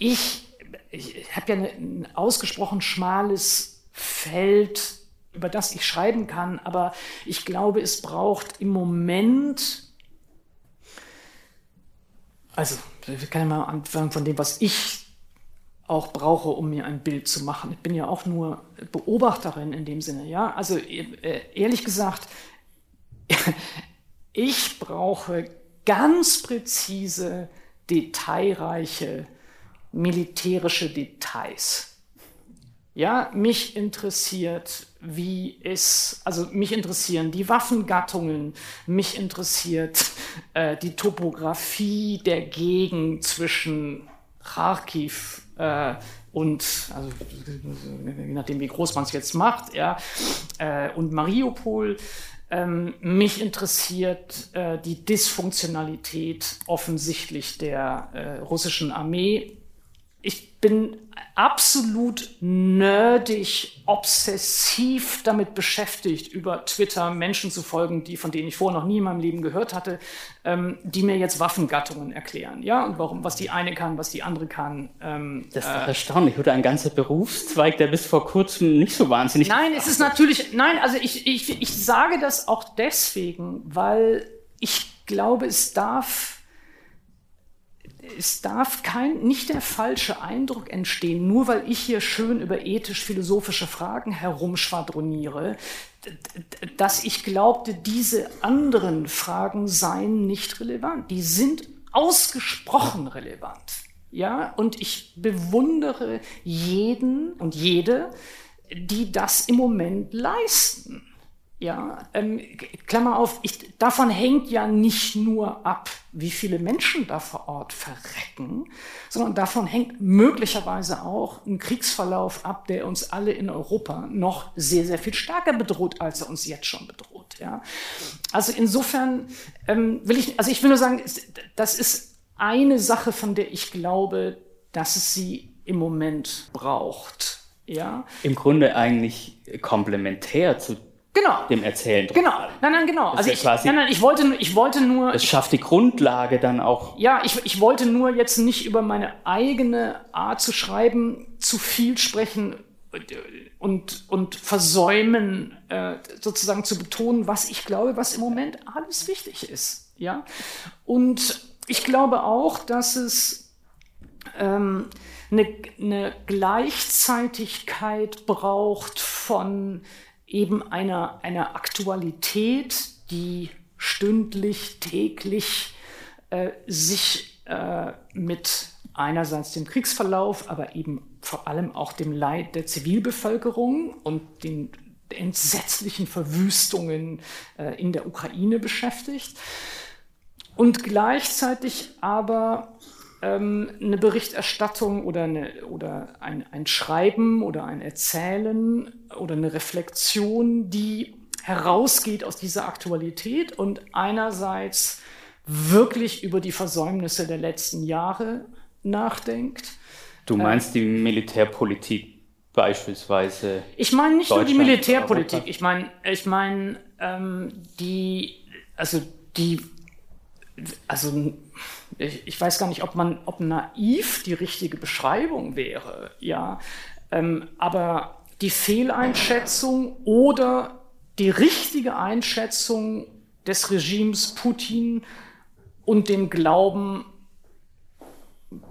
Ich, ich habe ja eine, ein ausgesprochen schmales Feld, über das ich schreiben kann, aber ich glaube, es braucht im Moment, also ich kann mal anfangen von dem, was ich auch brauche, um mir ein Bild zu machen. Ich bin ja auch nur Beobachterin in dem Sinne, ja. Also äh, ehrlich gesagt, ich brauche ganz präzise, detailreiche militärische Details. Ja, mich interessiert, wie es, also mich interessieren die Waffengattungen, mich interessiert äh, die Topografie der Gegend zwischen Kharkiv äh, und, also je nachdem, wie groß man es jetzt macht, ja, äh, und Mariupol. Ähm, mich interessiert äh, die Dysfunktionalität offensichtlich der äh, russischen Armee ich bin absolut nerdig, obsessiv damit beschäftigt, über Twitter Menschen zu folgen, die, von denen ich vorher noch nie in meinem Leben gehört hatte, ähm, die mir jetzt Waffengattungen erklären. Ja, und warum, was die eine kann, was die andere kann. Ähm, das ist äh, erstaunlich, oder ein ganzer Berufszweig, der bis vor kurzem nicht so wahnsinnig. Nein, es ist natürlich, nein, also ich, ich, ich sage das auch deswegen, weil ich glaube, es darf es darf kein, nicht der falsche Eindruck entstehen, nur weil ich hier schön über ethisch-philosophische Fragen herumschwadroniere, dass ich glaubte, diese anderen Fragen seien nicht relevant. Die sind ausgesprochen relevant. Ja, und ich bewundere jeden und jede, die das im Moment leisten. Ja, ähm, Klammer auf, ich, davon hängt ja nicht nur ab, wie viele Menschen da vor Ort verrecken, sondern davon hängt möglicherweise auch ein Kriegsverlauf ab, der uns alle in Europa noch sehr, sehr viel stärker bedroht, als er uns jetzt schon bedroht. Ja. Also insofern ähm, will ich, also ich will nur sagen, das ist eine Sache, von der ich glaube, dass es sie im Moment braucht. Ja. Im Grunde eigentlich komplementär zu Genau. Dem Erzählen. Genau. Nein, nein, genau. Also ich, nein, nein, ich wollte, ich wollte nur. Es schafft die Grundlage dann auch. Ja, ich, ich wollte nur jetzt nicht über meine eigene Art zu schreiben zu viel sprechen und, und versäumen, äh, sozusagen zu betonen, was ich glaube, was im Moment alles wichtig ist. Ja. Und ich glaube auch, dass es ähm, eine, eine Gleichzeitigkeit braucht von eben einer, einer Aktualität, die stündlich, täglich äh, sich äh, mit einerseits dem Kriegsverlauf, aber eben vor allem auch dem Leid der Zivilbevölkerung und den entsetzlichen Verwüstungen äh, in der Ukraine beschäftigt. Und gleichzeitig aber ähm, eine Berichterstattung oder, eine, oder ein, ein Schreiben oder ein Erzählen oder eine Reflexion, die herausgeht aus dieser Aktualität und einerseits wirklich über die Versäumnisse der letzten Jahre nachdenkt. Du meinst die Militärpolitik beispielsweise? Ich meine nicht nur die Militärpolitik, ich meine ich mein, ähm, die, also die, also ich, ich, weiß gar nicht, ob man, ob naiv die richtige Beschreibung wäre, ja. Ähm, aber die Fehleinschätzung oder die richtige Einschätzung des Regimes Putin und den Glauben,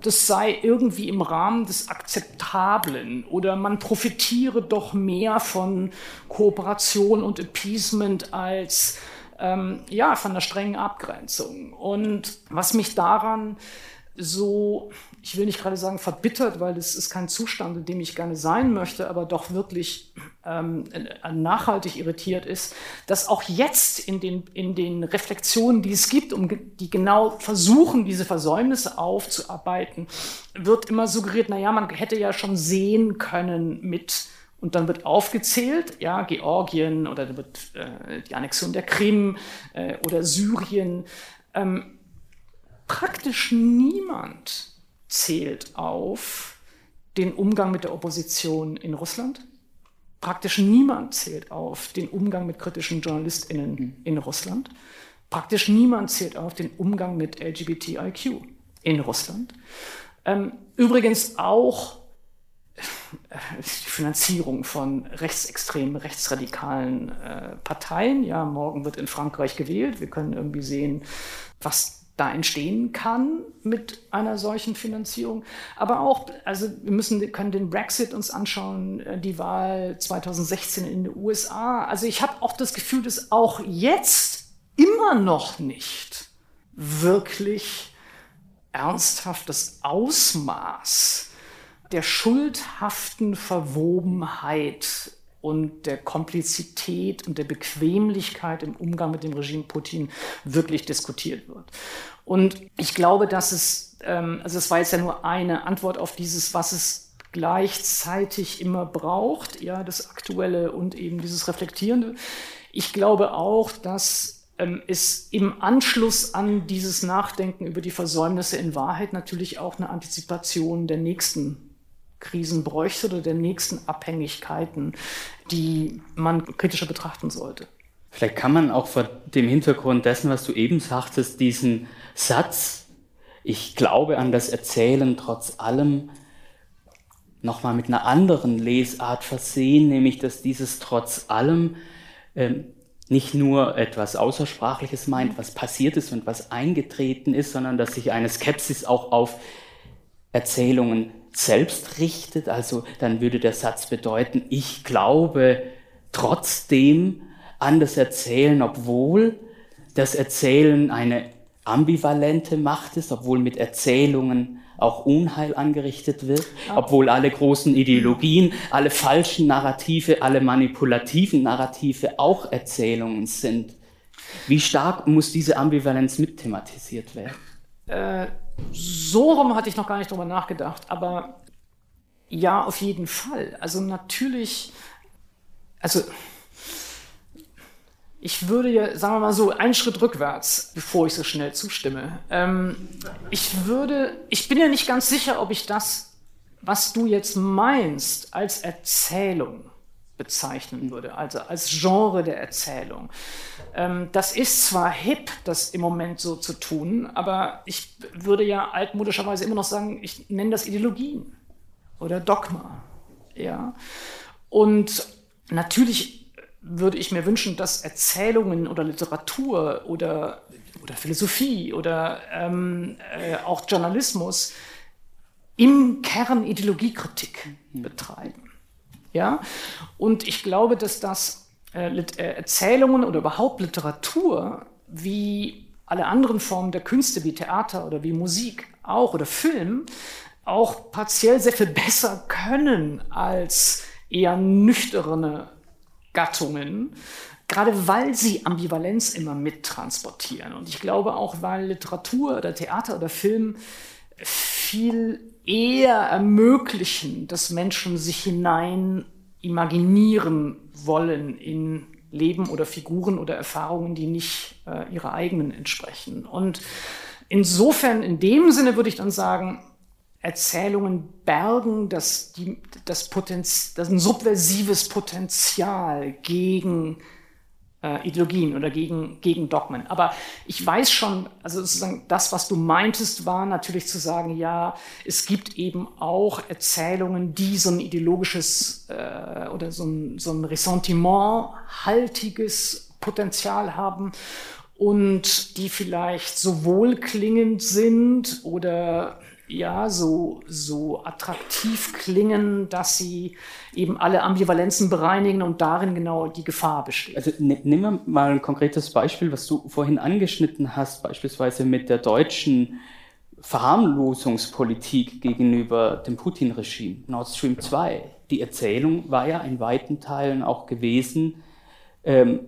das sei irgendwie im Rahmen des Akzeptablen oder man profitiere doch mehr von Kooperation und Appeasement als ähm, ja, von einer strengen Abgrenzung. Und was mich daran so, ich will nicht gerade sagen verbittert, weil das ist kein Zustand, in dem ich gerne sein möchte, aber doch wirklich ähm, nachhaltig irritiert ist, dass auch jetzt in den, in den Reflexionen, die es gibt, um, die genau versuchen, diese Versäumnisse aufzuarbeiten, wird immer suggeriert, naja, man hätte ja schon sehen können mit und dann wird aufgezählt, ja, Georgien oder da wird äh, die Annexion der Krim äh, oder Syrien. Ähm, praktisch niemand zählt auf den Umgang mit der Opposition in Russland. Praktisch niemand zählt auf den Umgang mit kritischen JournalistInnen in Russland. Praktisch niemand zählt auf den Umgang mit LGBTIQ in Russland. Ähm, übrigens auch die Finanzierung von rechtsextremen, rechtsradikalen äh, Parteien. Ja, morgen wird in Frankreich gewählt. Wir können irgendwie sehen, was da entstehen kann mit einer solchen Finanzierung. Aber auch, also wir müssen, können den Brexit uns anschauen, äh, die Wahl 2016 in den USA. Also ich habe auch das Gefühl, dass auch jetzt immer noch nicht wirklich ernsthaftes Ausmaß der schuldhaften Verwobenheit und der Komplizität und der Bequemlichkeit im Umgang mit dem Regime Putin wirklich diskutiert wird. Und ich glaube, dass es, ähm, also es war jetzt ja nur eine Antwort auf dieses, was es gleichzeitig immer braucht, ja, das Aktuelle und eben dieses Reflektierende. Ich glaube auch, dass ähm, es im Anschluss an dieses Nachdenken über die Versäumnisse in Wahrheit natürlich auch eine Antizipation der nächsten Krisen bräuchte oder der nächsten Abhängigkeiten, die man kritischer betrachten sollte. Vielleicht kann man auch vor dem Hintergrund dessen, was du eben sagtest, diesen Satz, ich glaube an das Erzählen trotz allem, nochmal mit einer anderen Lesart versehen, nämlich dass dieses trotz allem ähm, nicht nur etwas Außersprachliches meint, was passiert ist und was eingetreten ist, sondern dass sich eine Skepsis auch auf Erzählungen selbst richtet. Also dann würde der Satz bedeuten, ich glaube trotzdem an das Erzählen, obwohl das Erzählen eine ambivalente Macht ist, obwohl mit Erzählungen auch Unheil angerichtet wird, obwohl alle großen Ideologien, alle falschen Narrative, alle manipulativen Narrative auch Erzählungen sind. Wie stark muss diese Ambivalenz mitthematisiert werden? Äh, so rum hatte ich noch gar nicht drüber nachgedacht, aber ja, auf jeden Fall. Also natürlich, also ich würde ja, sagen wir mal so, einen Schritt rückwärts, bevor ich so schnell zustimme. Ähm, ich würde, ich bin ja nicht ganz sicher, ob ich das, was du jetzt meinst, als Erzählung bezeichnen würde, also als Genre der Erzählung. Ähm, das ist zwar hip, das im Moment so zu tun, aber ich würde ja altmodischerweise immer noch sagen, ich nenne das Ideologien oder Dogma. Ja? Und natürlich würde ich mir wünschen, dass Erzählungen oder Literatur oder, oder Philosophie oder ähm, äh, auch Journalismus im Kern Ideologiekritik betreiben. Ja? Und ich glaube, dass das äh, äh, Erzählungen oder überhaupt Literatur wie alle anderen Formen der Künste wie Theater oder wie Musik auch oder Film auch partiell sehr viel besser können als eher nüchterne Gattungen, gerade weil sie Ambivalenz immer mittransportieren. Und ich glaube auch, weil Literatur oder Theater oder Film viel eher ermöglichen, dass Menschen sich hinein imaginieren wollen in Leben oder Figuren oder Erfahrungen, die nicht äh, ihrer eigenen entsprechen. Und insofern, in dem Sinne würde ich dann sagen, Erzählungen bergen das, die, das, Potenz, das ein subversives Potenzial gegen Ideologien oder gegen, gegen Dogmen. Aber ich weiß schon, also sozusagen das, was du meintest, war natürlich zu sagen, ja, es gibt eben auch Erzählungen, die so ein ideologisches äh, oder so ein, so ein Ressentiment-haltiges Potenzial haben und die vielleicht so wohlklingend sind oder ja, so, so attraktiv klingen, dass sie eben alle Ambivalenzen bereinigen und darin genau die Gefahr besteht. Also nehmen wir mal ein konkretes Beispiel, was du vorhin angeschnitten hast, beispielsweise mit der deutschen Verharmlosungspolitik gegenüber dem Putin-Regime, Nord Stream 2. Die Erzählung war ja in weiten Teilen auch gewesen, ähm,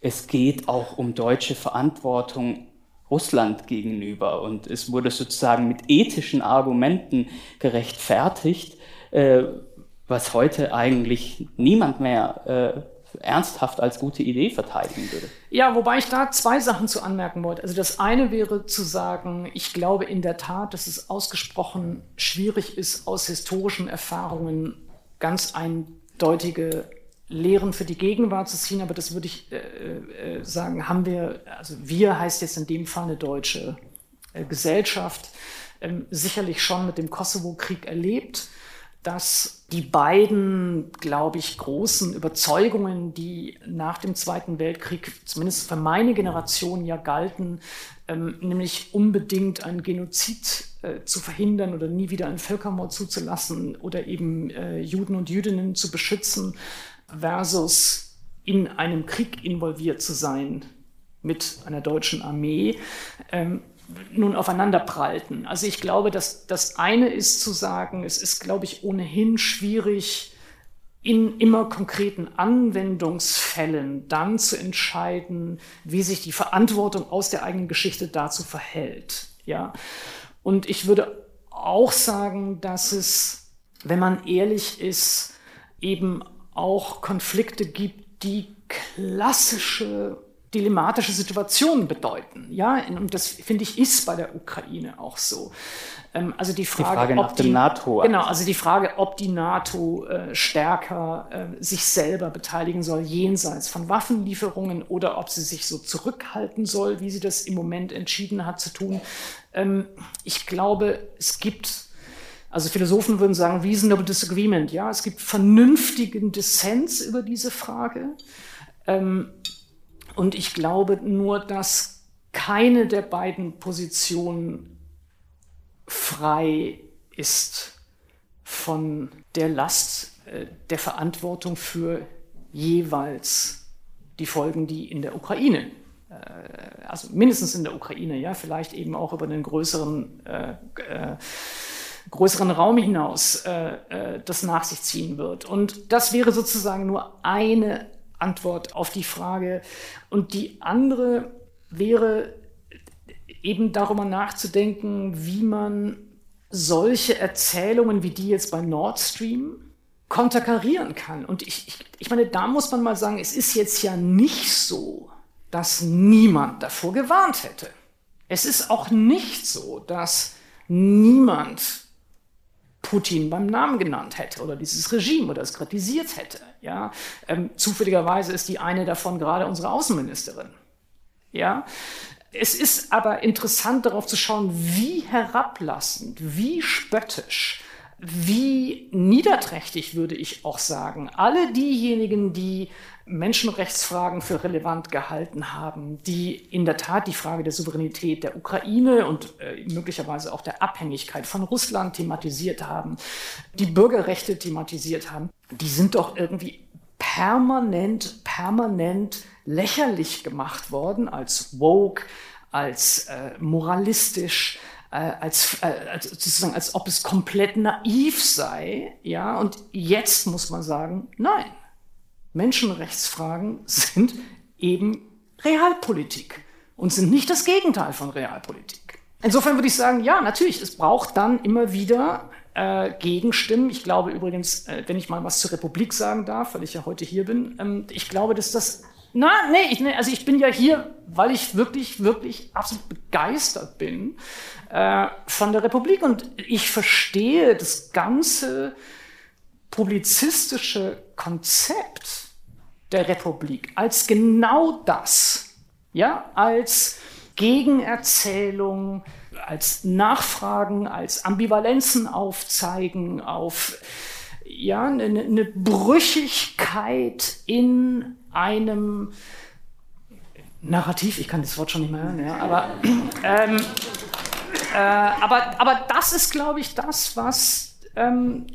es geht auch um deutsche Verantwortung Russland gegenüber und es wurde sozusagen mit ethischen Argumenten gerechtfertigt, äh, was heute eigentlich niemand mehr äh, ernsthaft als gute Idee verteidigen würde. Ja, wobei ich da zwei Sachen zu anmerken wollte. Also das eine wäre zu sagen, ich glaube in der Tat, dass es ausgesprochen schwierig ist, aus historischen Erfahrungen ganz eindeutige Lehren für die Gegenwart zu ziehen, aber das würde ich äh, äh, sagen, haben wir, also wir heißt jetzt in dem Fall eine deutsche äh, Gesellschaft, ähm, sicherlich schon mit dem Kosovo-Krieg erlebt dass die beiden, glaube ich, großen Überzeugungen, die nach dem Zweiten Weltkrieg, zumindest für meine Generation ja galten, ähm, nämlich unbedingt einen Genozid äh, zu verhindern oder nie wieder einen Völkermord zuzulassen oder eben äh, Juden und Jüdinnen zu beschützen, versus in einem Krieg involviert zu sein mit einer deutschen Armee, ähm, nun aufeinander prallten. Also ich glaube, dass das eine ist zu sagen, es ist, glaube ich, ohnehin schwierig, in immer konkreten Anwendungsfällen dann zu entscheiden, wie sich die Verantwortung aus der eigenen Geschichte dazu verhält. Ja? Und ich würde auch sagen, dass es, wenn man ehrlich ist, eben auch Konflikte gibt, die klassische dilemmatische Situationen bedeuten. Ja, und das finde ich ist bei der Ukraine auch so. Ähm, also die Frage, die Frage nach ob dem die, NATO. Genau, also die Frage, ob die NATO äh, stärker äh, sich selber beteiligen soll, jenseits von Waffenlieferungen oder ob sie sich so zurückhalten soll, wie sie das im Moment entschieden hat zu tun. Ähm, ich glaube, es gibt also Philosophen würden sagen, reasonable disagreement. Ja, es gibt vernünftigen Dissens über diese Frage. Ähm, und ich glaube nur, dass keine der beiden Positionen frei ist von der Last äh, der Verantwortung für jeweils die Folgen, die in der Ukraine, äh, also mindestens in der Ukraine, ja, vielleicht eben auch über einen größeren, äh, äh, größeren Raum hinaus äh, äh, das nach sich ziehen wird. Und das wäre sozusagen nur eine Antwort auf die Frage. Und die andere wäre eben darüber nachzudenken, wie man solche Erzählungen wie die jetzt bei Nord Stream konterkarieren kann. Und ich, ich, ich meine, da muss man mal sagen, es ist jetzt ja nicht so, dass niemand davor gewarnt hätte. Es ist auch nicht so, dass niemand Putin beim Namen genannt hätte oder dieses Regime oder es kritisiert hätte. Ja? Ähm, zufälligerweise ist die eine davon gerade unsere Außenministerin. Ja? Es ist aber interessant darauf zu schauen, wie herablassend, wie spöttisch, wie niederträchtig würde ich auch sagen, alle diejenigen, die Menschenrechtsfragen für relevant gehalten haben, die in der Tat die Frage der Souveränität der Ukraine und äh, möglicherweise auch der Abhängigkeit von Russland thematisiert haben, die Bürgerrechte thematisiert haben, die sind doch irgendwie permanent, permanent lächerlich gemacht worden als woke, als äh, moralistisch, äh, als, äh, als, sozusagen, als ob es komplett naiv sei, ja, und jetzt muss man sagen, nein, Menschenrechtsfragen sind eben Realpolitik und sind nicht das Gegenteil von Realpolitik. Insofern würde ich sagen, ja, natürlich, es braucht dann immer wieder äh, Gegenstimmen. Ich glaube übrigens, äh, wenn ich mal was zur Republik sagen darf, weil ich ja heute hier bin, ähm, ich glaube, dass das na, nee, ich, nee, also ich bin ja hier, weil ich wirklich, wirklich absolut begeistert bin äh, von der Republik und ich verstehe das ganze publizistische Konzept der Republik. Als genau das, ja, als Gegenerzählung, als Nachfragen, als Ambivalenzen aufzeigen, auf ja, eine, eine Brüchigkeit in einem Narrativ, ich kann das Wort schon nicht mehr hören, ja, aber, ähm, äh, aber, aber das ist, glaube ich, das, was ähm,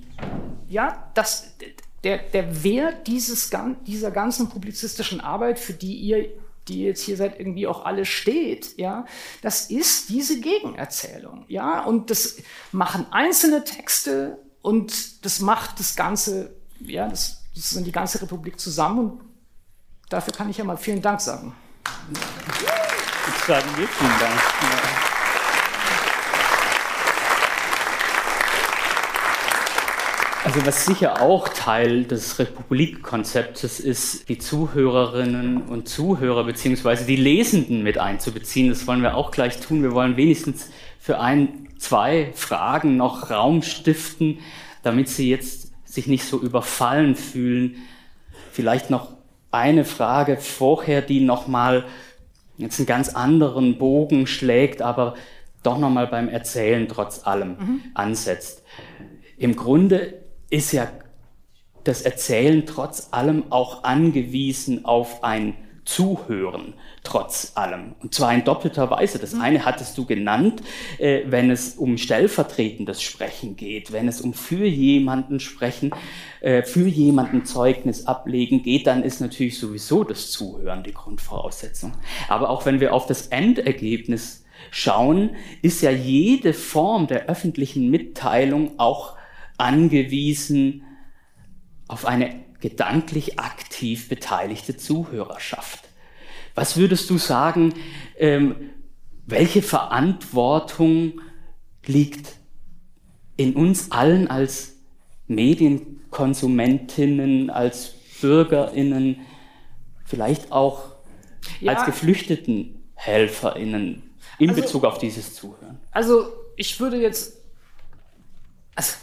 ja, das, der, der Wert dieses, dieser ganzen publizistischen Arbeit, für die ihr die jetzt hier seit irgendwie auch alle steht, ja, das ist diese Gegenerzählung, ja, und das machen einzelne Texte und das macht das Ganze, ja, das, das sind die ganze Republik zusammen und dafür kann ich ja mal vielen Dank sagen. Ich sage wir vielen Dank. Also was sicher auch Teil des Republikkonzeptes ist, die Zuhörerinnen und Zuhörer beziehungsweise die Lesenden mit einzubeziehen. Das wollen wir auch gleich tun. Wir wollen wenigstens für ein, zwei Fragen noch Raum stiften, damit sie jetzt sich nicht so überfallen fühlen. Vielleicht noch eine Frage vorher, die nochmal jetzt einen ganz anderen Bogen schlägt, aber doch nochmal beim Erzählen trotz allem mhm. ansetzt. Im Grunde ist ja das Erzählen trotz allem auch angewiesen auf ein Zuhören trotz allem. Und zwar in doppelter Weise. Das eine hattest du genannt, äh, wenn es um stellvertretendes Sprechen geht, wenn es um für jemanden sprechen, äh, für jemanden Zeugnis ablegen geht, dann ist natürlich sowieso das Zuhören die Grundvoraussetzung. Aber auch wenn wir auf das Endergebnis schauen, ist ja jede Form der öffentlichen Mitteilung auch angewiesen auf eine gedanklich aktiv beteiligte Zuhörerschaft. Was würdest du sagen, ähm, welche Verantwortung liegt in uns allen als Medienkonsumentinnen, als Bürgerinnen, vielleicht auch ja, als Geflüchtetenhelferinnen in also, Bezug auf dieses Zuhören? Also ich würde jetzt, also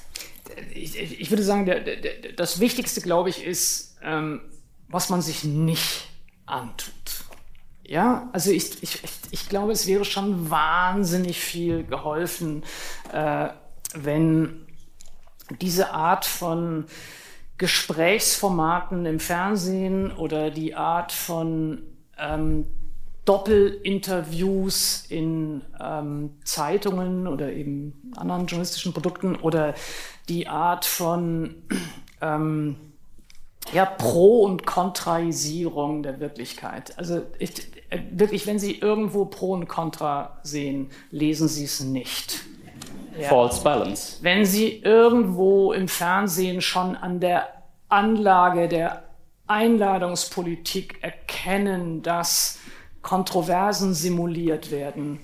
ich, ich würde sagen, der, der, das Wichtigste, glaube ich, ist, ähm, was man sich nicht antut. Ja, also ich, ich, ich glaube, es wäre schon wahnsinnig viel geholfen, äh, wenn diese Art von Gesprächsformaten im Fernsehen oder die Art von ähm, Doppelinterviews in ähm, Zeitungen oder eben anderen journalistischen Produkten oder die Art von ähm, ja, Pro- und Kontraisierung der Wirklichkeit. Also ich, äh, wirklich, wenn Sie irgendwo Pro und Contra sehen, lesen Sie es nicht. Ja. False Balance. Wenn Sie irgendwo im Fernsehen schon an der Anlage der Einladungspolitik erkennen, dass Kontroversen simuliert werden,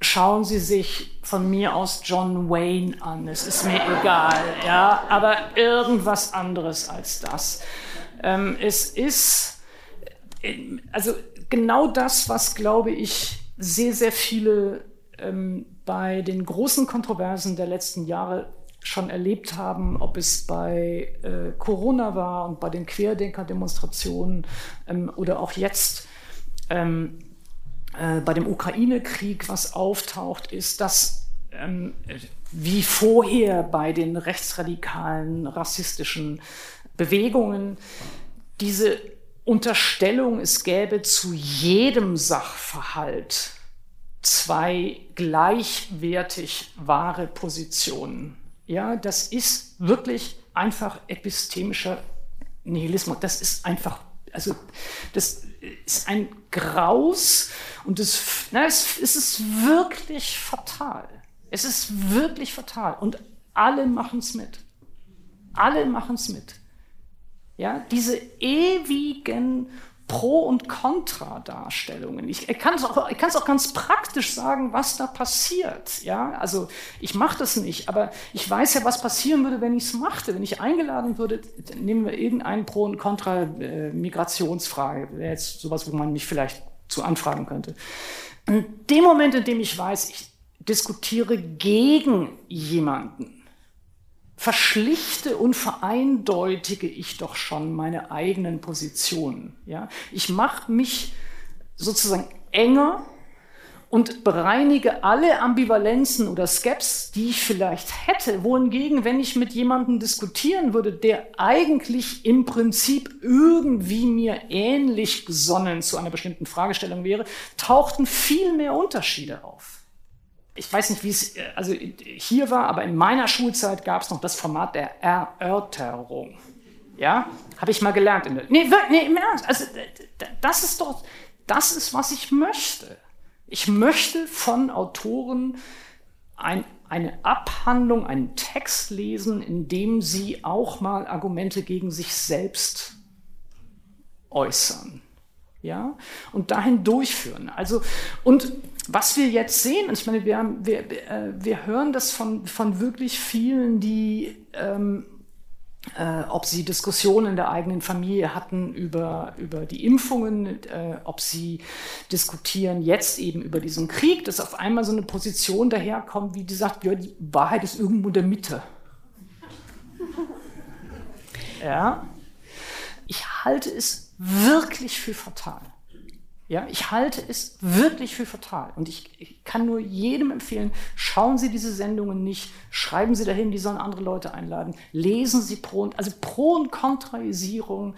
schauen Sie sich von mir aus John Wayne an. Es ist mir egal, ja, aber irgendwas anderes als das. Ähm, es ist, also genau das, was, glaube ich, sehr, sehr viele ähm, bei den großen Kontroversen der letzten Jahre schon erlebt haben, ob es bei äh, Corona war und bei den Querdenker-Demonstrationen ähm, oder auch jetzt ähm, äh, bei dem Ukraine-Krieg, was auftaucht, ist, dass ähm, wie vorher bei den rechtsradikalen, rassistischen Bewegungen diese Unterstellung, es gäbe zu jedem Sachverhalt zwei gleichwertig wahre Positionen. Ja, das ist wirklich einfach epistemischer Nihilismus. Das ist einfach, also das ist ein Graus und es, na, es, es ist wirklich fatal. Es ist wirklich fatal und alle machen es mit. Alle machen es mit. Ja, diese ewigen Pro- und Kontra-Darstellungen. Ich kann es auch, auch ganz praktisch sagen, was da passiert. Ja, also ich mache das nicht, aber ich weiß ja, was passieren würde, wenn ich es machte. Wenn ich eingeladen würde, nehmen wir irgendeinen Pro- und Kontra-Migrationsfrage. Wäre jetzt sowas, wo man mich vielleicht zu anfragen könnte. In dem Moment, in dem ich weiß, ich diskutiere gegen jemanden, verschlichte und vereindeutige ich doch schon meine eigenen Positionen. Ja? Ich mache mich sozusagen enger und bereinige alle Ambivalenzen oder Skeps, die ich vielleicht hätte. Wohingegen, wenn ich mit jemandem diskutieren würde, der eigentlich im Prinzip irgendwie mir ähnlich gesonnen zu einer bestimmten Fragestellung wäre, tauchten viel mehr Unterschiede auf ich weiß nicht, wie es äh, also hier war, aber in meiner Schulzeit gab es noch das Format der Erörterung. Ja, habe ich mal gelernt. Nee, nee, im Ernst. Also, das ist doch, das ist, was ich möchte. Ich möchte von Autoren ein, eine Abhandlung, einen Text lesen, in dem sie auch mal Argumente gegen sich selbst äußern. Ja, und dahin durchführen. Also, und was wir jetzt sehen, ich meine, wir, haben, wir, äh, wir hören das von, von wirklich vielen, die ähm, äh, ob sie Diskussionen in der eigenen Familie hatten über, über die Impfungen, äh, ob sie diskutieren jetzt eben über diesen Krieg, dass auf einmal so eine Position daherkommt, wie die sagt, ja, die Wahrheit ist irgendwo in der Mitte. Ja. Ich halte es wirklich für fatal. Ja, ich halte es wirklich für fatal. Und ich, ich, kann nur jedem empfehlen, schauen Sie diese Sendungen nicht, schreiben Sie dahin, die sollen andere Leute einladen, lesen Sie Pro und, also Pro- und Kontraisierung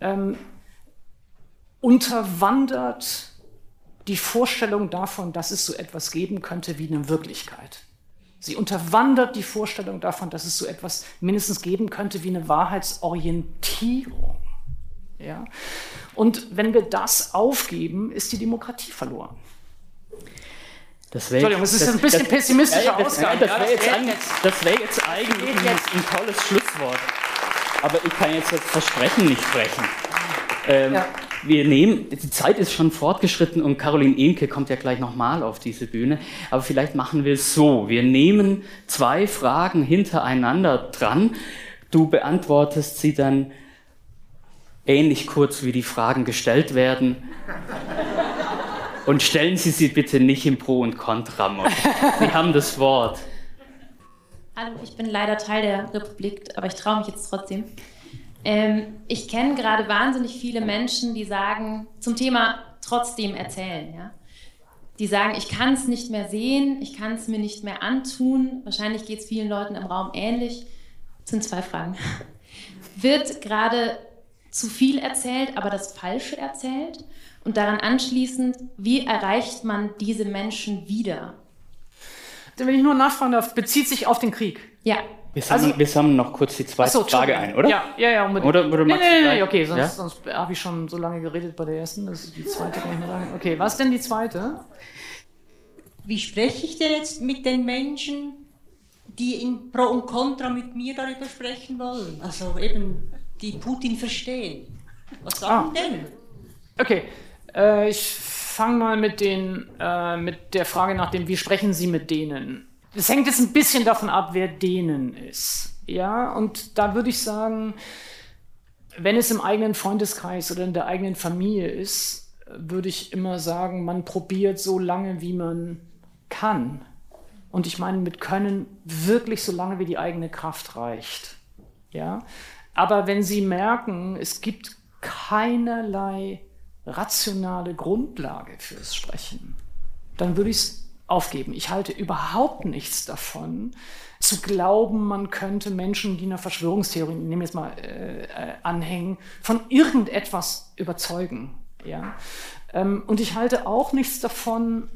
ähm, unterwandert die Vorstellung davon, dass es so etwas geben könnte wie eine Wirklichkeit. Sie unterwandert die Vorstellung davon, dass es so etwas mindestens geben könnte wie eine Wahrheitsorientierung. Ja? Und wenn wir das aufgeben, ist die Demokratie verloren. Das wär, Entschuldigung, es ist das, ein bisschen das, pessimistischer ja, das, Ausgang. Das, wäre jetzt, jetzt, wär jetzt, eigentlich ein, ein, tolles Schlusswort. Aber ich kann jetzt das Versprechen nicht sprechen. Ähm, ja. Wir nehmen, die Zeit ist schon fortgeschritten und Caroline Ehnke kommt ja gleich nochmal auf diese Bühne. Aber vielleicht machen wir es so. Wir nehmen zwei Fragen hintereinander dran. Du beantwortest sie dann ähnlich kurz wie die Fragen gestellt werden. Und stellen Sie sie bitte nicht im Pro und Contra-Mod. Sie haben das Wort. Hallo, ich bin leider Teil der Republik, aber ich traue mich jetzt trotzdem. Ähm, ich kenne gerade wahnsinnig viele Menschen, die sagen, zum Thema trotzdem erzählen, ja. Die sagen, ich kann es nicht mehr sehen, ich kann es mir nicht mehr antun. Wahrscheinlich geht es vielen Leuten im Raum ähnlich. Das sind zwei Fragen. Wird gerade zu viel erzählt, aber das Falsche erzählt? Und daran anschließend, wie erreicht man diese Menschen wieder? Wenn ich nur nachfragen darf, bezieht sich auf den Krieg? Ja. Wir sammeln, also, wir sammeln noch kurz die zweite so, Frage ein, oder? Ja, ja, ja. Unbedingt. Oder, oder nee, nee, nee, okay, sonst, ja? sonst habe ich schon so lange geredet bei der ersten, das ist die zweite kann ich mehr sagen. Okay, was denn die zweite? Wie spreche ich denn jetzt mit den Menschen, die in Pro und Contra mit mir darüber sprechen wollen? Also eben die Putin verstehen. Was sagen ah. denn? Okay, äh, ich fange mal mit, den, äh, mit der Frage nach dem, wie sprechen Sie mit denen? Das hängt jetzt ein bisschen davon ab, wer denen ist. Ja, und da würde ich sagen, wenn es im eigenen Freundeskreis oder in der eigenen Familie ist, würde ich immer sagen, man probiert so lange, wie man kann. Und ich meine mit können wirklich so lange, wie die eigene Kraft reicht. Ja, aber wenn Sie merken, es gibt keinerlei rationale Grundlage fürs Sprechen, dann würde ich es aufgeben. Ich halte überhaupt nichts davon, zu glauben, man könnte Menschen, die einer Verschwörungstheorie, nehmen wir jetzt mal, äh, äh, anhängen, von irgendetwas überzeugen. Ja? Ähm, und ich halte auch nichts davon,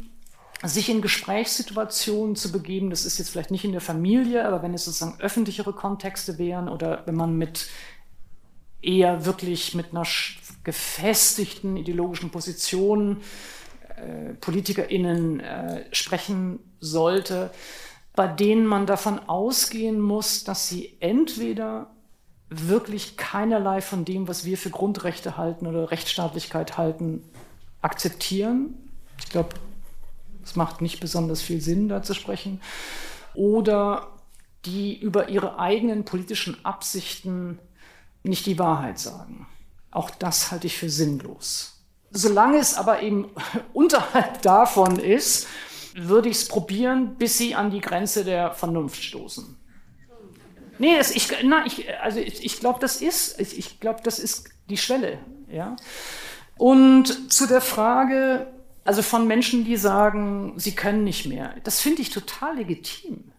sich in Gesprächssituationen zu begeben, das ist jetzt vielleicht nicht in der Familie, aber wenn es sozusagen öffentlichere Kontexte wären oder wenn man mit eher wirklich mit einer gefestigten ideologischen Position äh, PolitikerInnen äh, sprechen sollte, bei denen man davon ausgehen muss, dass sie entweder wirklich keinerlei von dem, was wir für Grundrechte halten oder Rechtsstaatlichkeit halten, akzeptieren. Ich glaube, es macht nicht besonders viel Sinn, da zu sprechen. Oder die über ihre eigenen politischen Absichten nicht die Wahrheit sagen. Auch das halte ich für sinnlos. Solange es aber eben unterhalb davon ist, würde ich es probieren, bis sie an die Grenze der Vernunft stoßen. Nee, das, ich, ich, also ich, ich glaube, das ist, ich, ich glaube, das ist die Schwelle. Ja? Und zu der Frage, also von Menschen, die sagen, sie können nicht mehr. Das finde ich total legitim.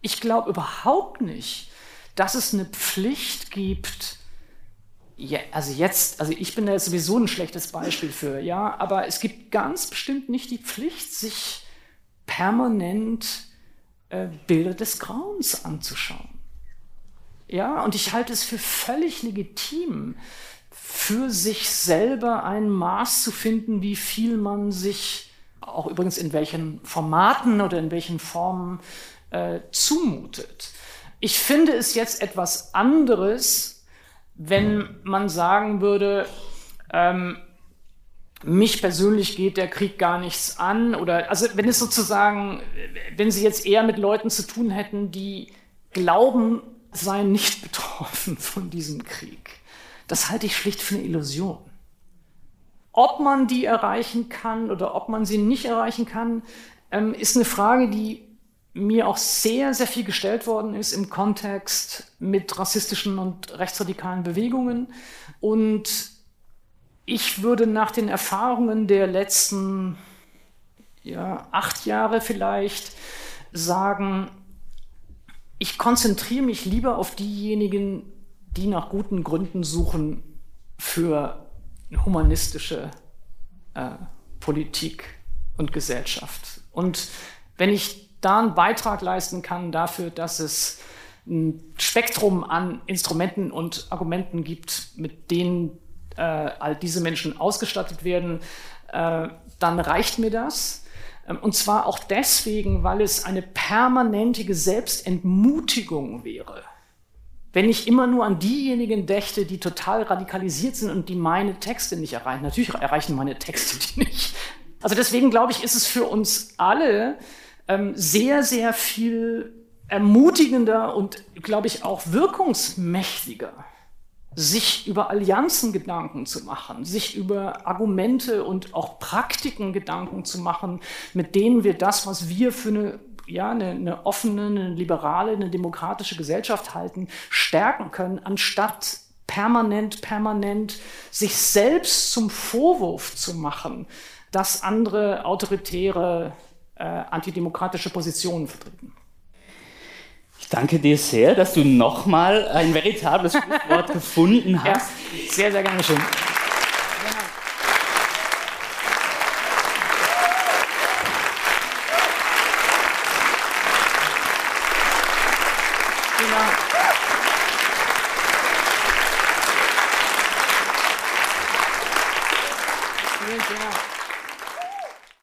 Ich glaube überhaupt nicht, dass es eine Pflicht gibt. Ja, also jetzt, also ich bin da jetzt sowieso ein schlechtes Beispiel für, ja, aber es gibt ganz bestimmt nicht die Pflicht, sich permanent äh, Bilder des Grauens anzuschauen. Ja, und ich halte es für völlig legitim, für sich selber ein Maß zu finden, wie viel man sich, auch übrigens in welchen Formaten oder in welchen Formen äh, zumutet. Ich finde es jetzt etwas anderes, wenn man sagen würde, ähm, mich persönlich geht der Krieg gar nichts an oder also wenn es sozusagen, wenn Sie jetzt eher mit Leuten zu tun hätten, die glauben, seien nicht betroffen von diesem Krieg. Das halte ich schlicht für eine Illusion. Ob man die erreichen kann oder ob man sie nicht erreichen kann, ähm, ist eine Frage, die mir auch sehr, sehr viel gestellt worden ist im Kontext mit rassistischen und rechtsradikalen Bewegungen. Und ich würde nach den Erfahrungen der letzten ja, acht Jahre vielleicht sagen, ich konzentriere mich lieber auf diejenigen, die nach guten Gründen suchen für humanistische äh, Politik und Gesellschaft. Und wenn ich da einen Beitrag leisten kann dafür, dass es ein Spektrum an Instrumenten und Argumenten gibt, mit denen äh, all diese Menschen ausgestattet werden, äh, dann reicht mir das. Ähm, und zwar auch deswegen, weil es eine permanente Selbstentmutigung wäre. Wenn ich immer nur an diejenigen dächte, die total radikalisiert sind und die meine Texte nicht erreichen. Natürlich erreichen meine Texte die nicht. Also deswegen glaube ich, ist es für uns alle ähm, sehr, sehr viel ermutigender und, glaube ich, auch wirkungsmächtiger, sich über Allianzen Gedanken zu machen, sich über Argumente und auch Praktiken Gedanken zu machen, mit denen wir das, was wir für eine, ja, eine, eine offene, eine liberale, eine demokratische Gesellschaft halten, stärken können, anstatt permanent, permanent sich selbst zum Vorwurf zu machen, dass andere autoritäre, äh, antidemokratische Positionen vertreten. Ich danke dir sehr, dass du nochmal ein veritables Wort gefunden hast. Ja, sehr, sehr gerne schön.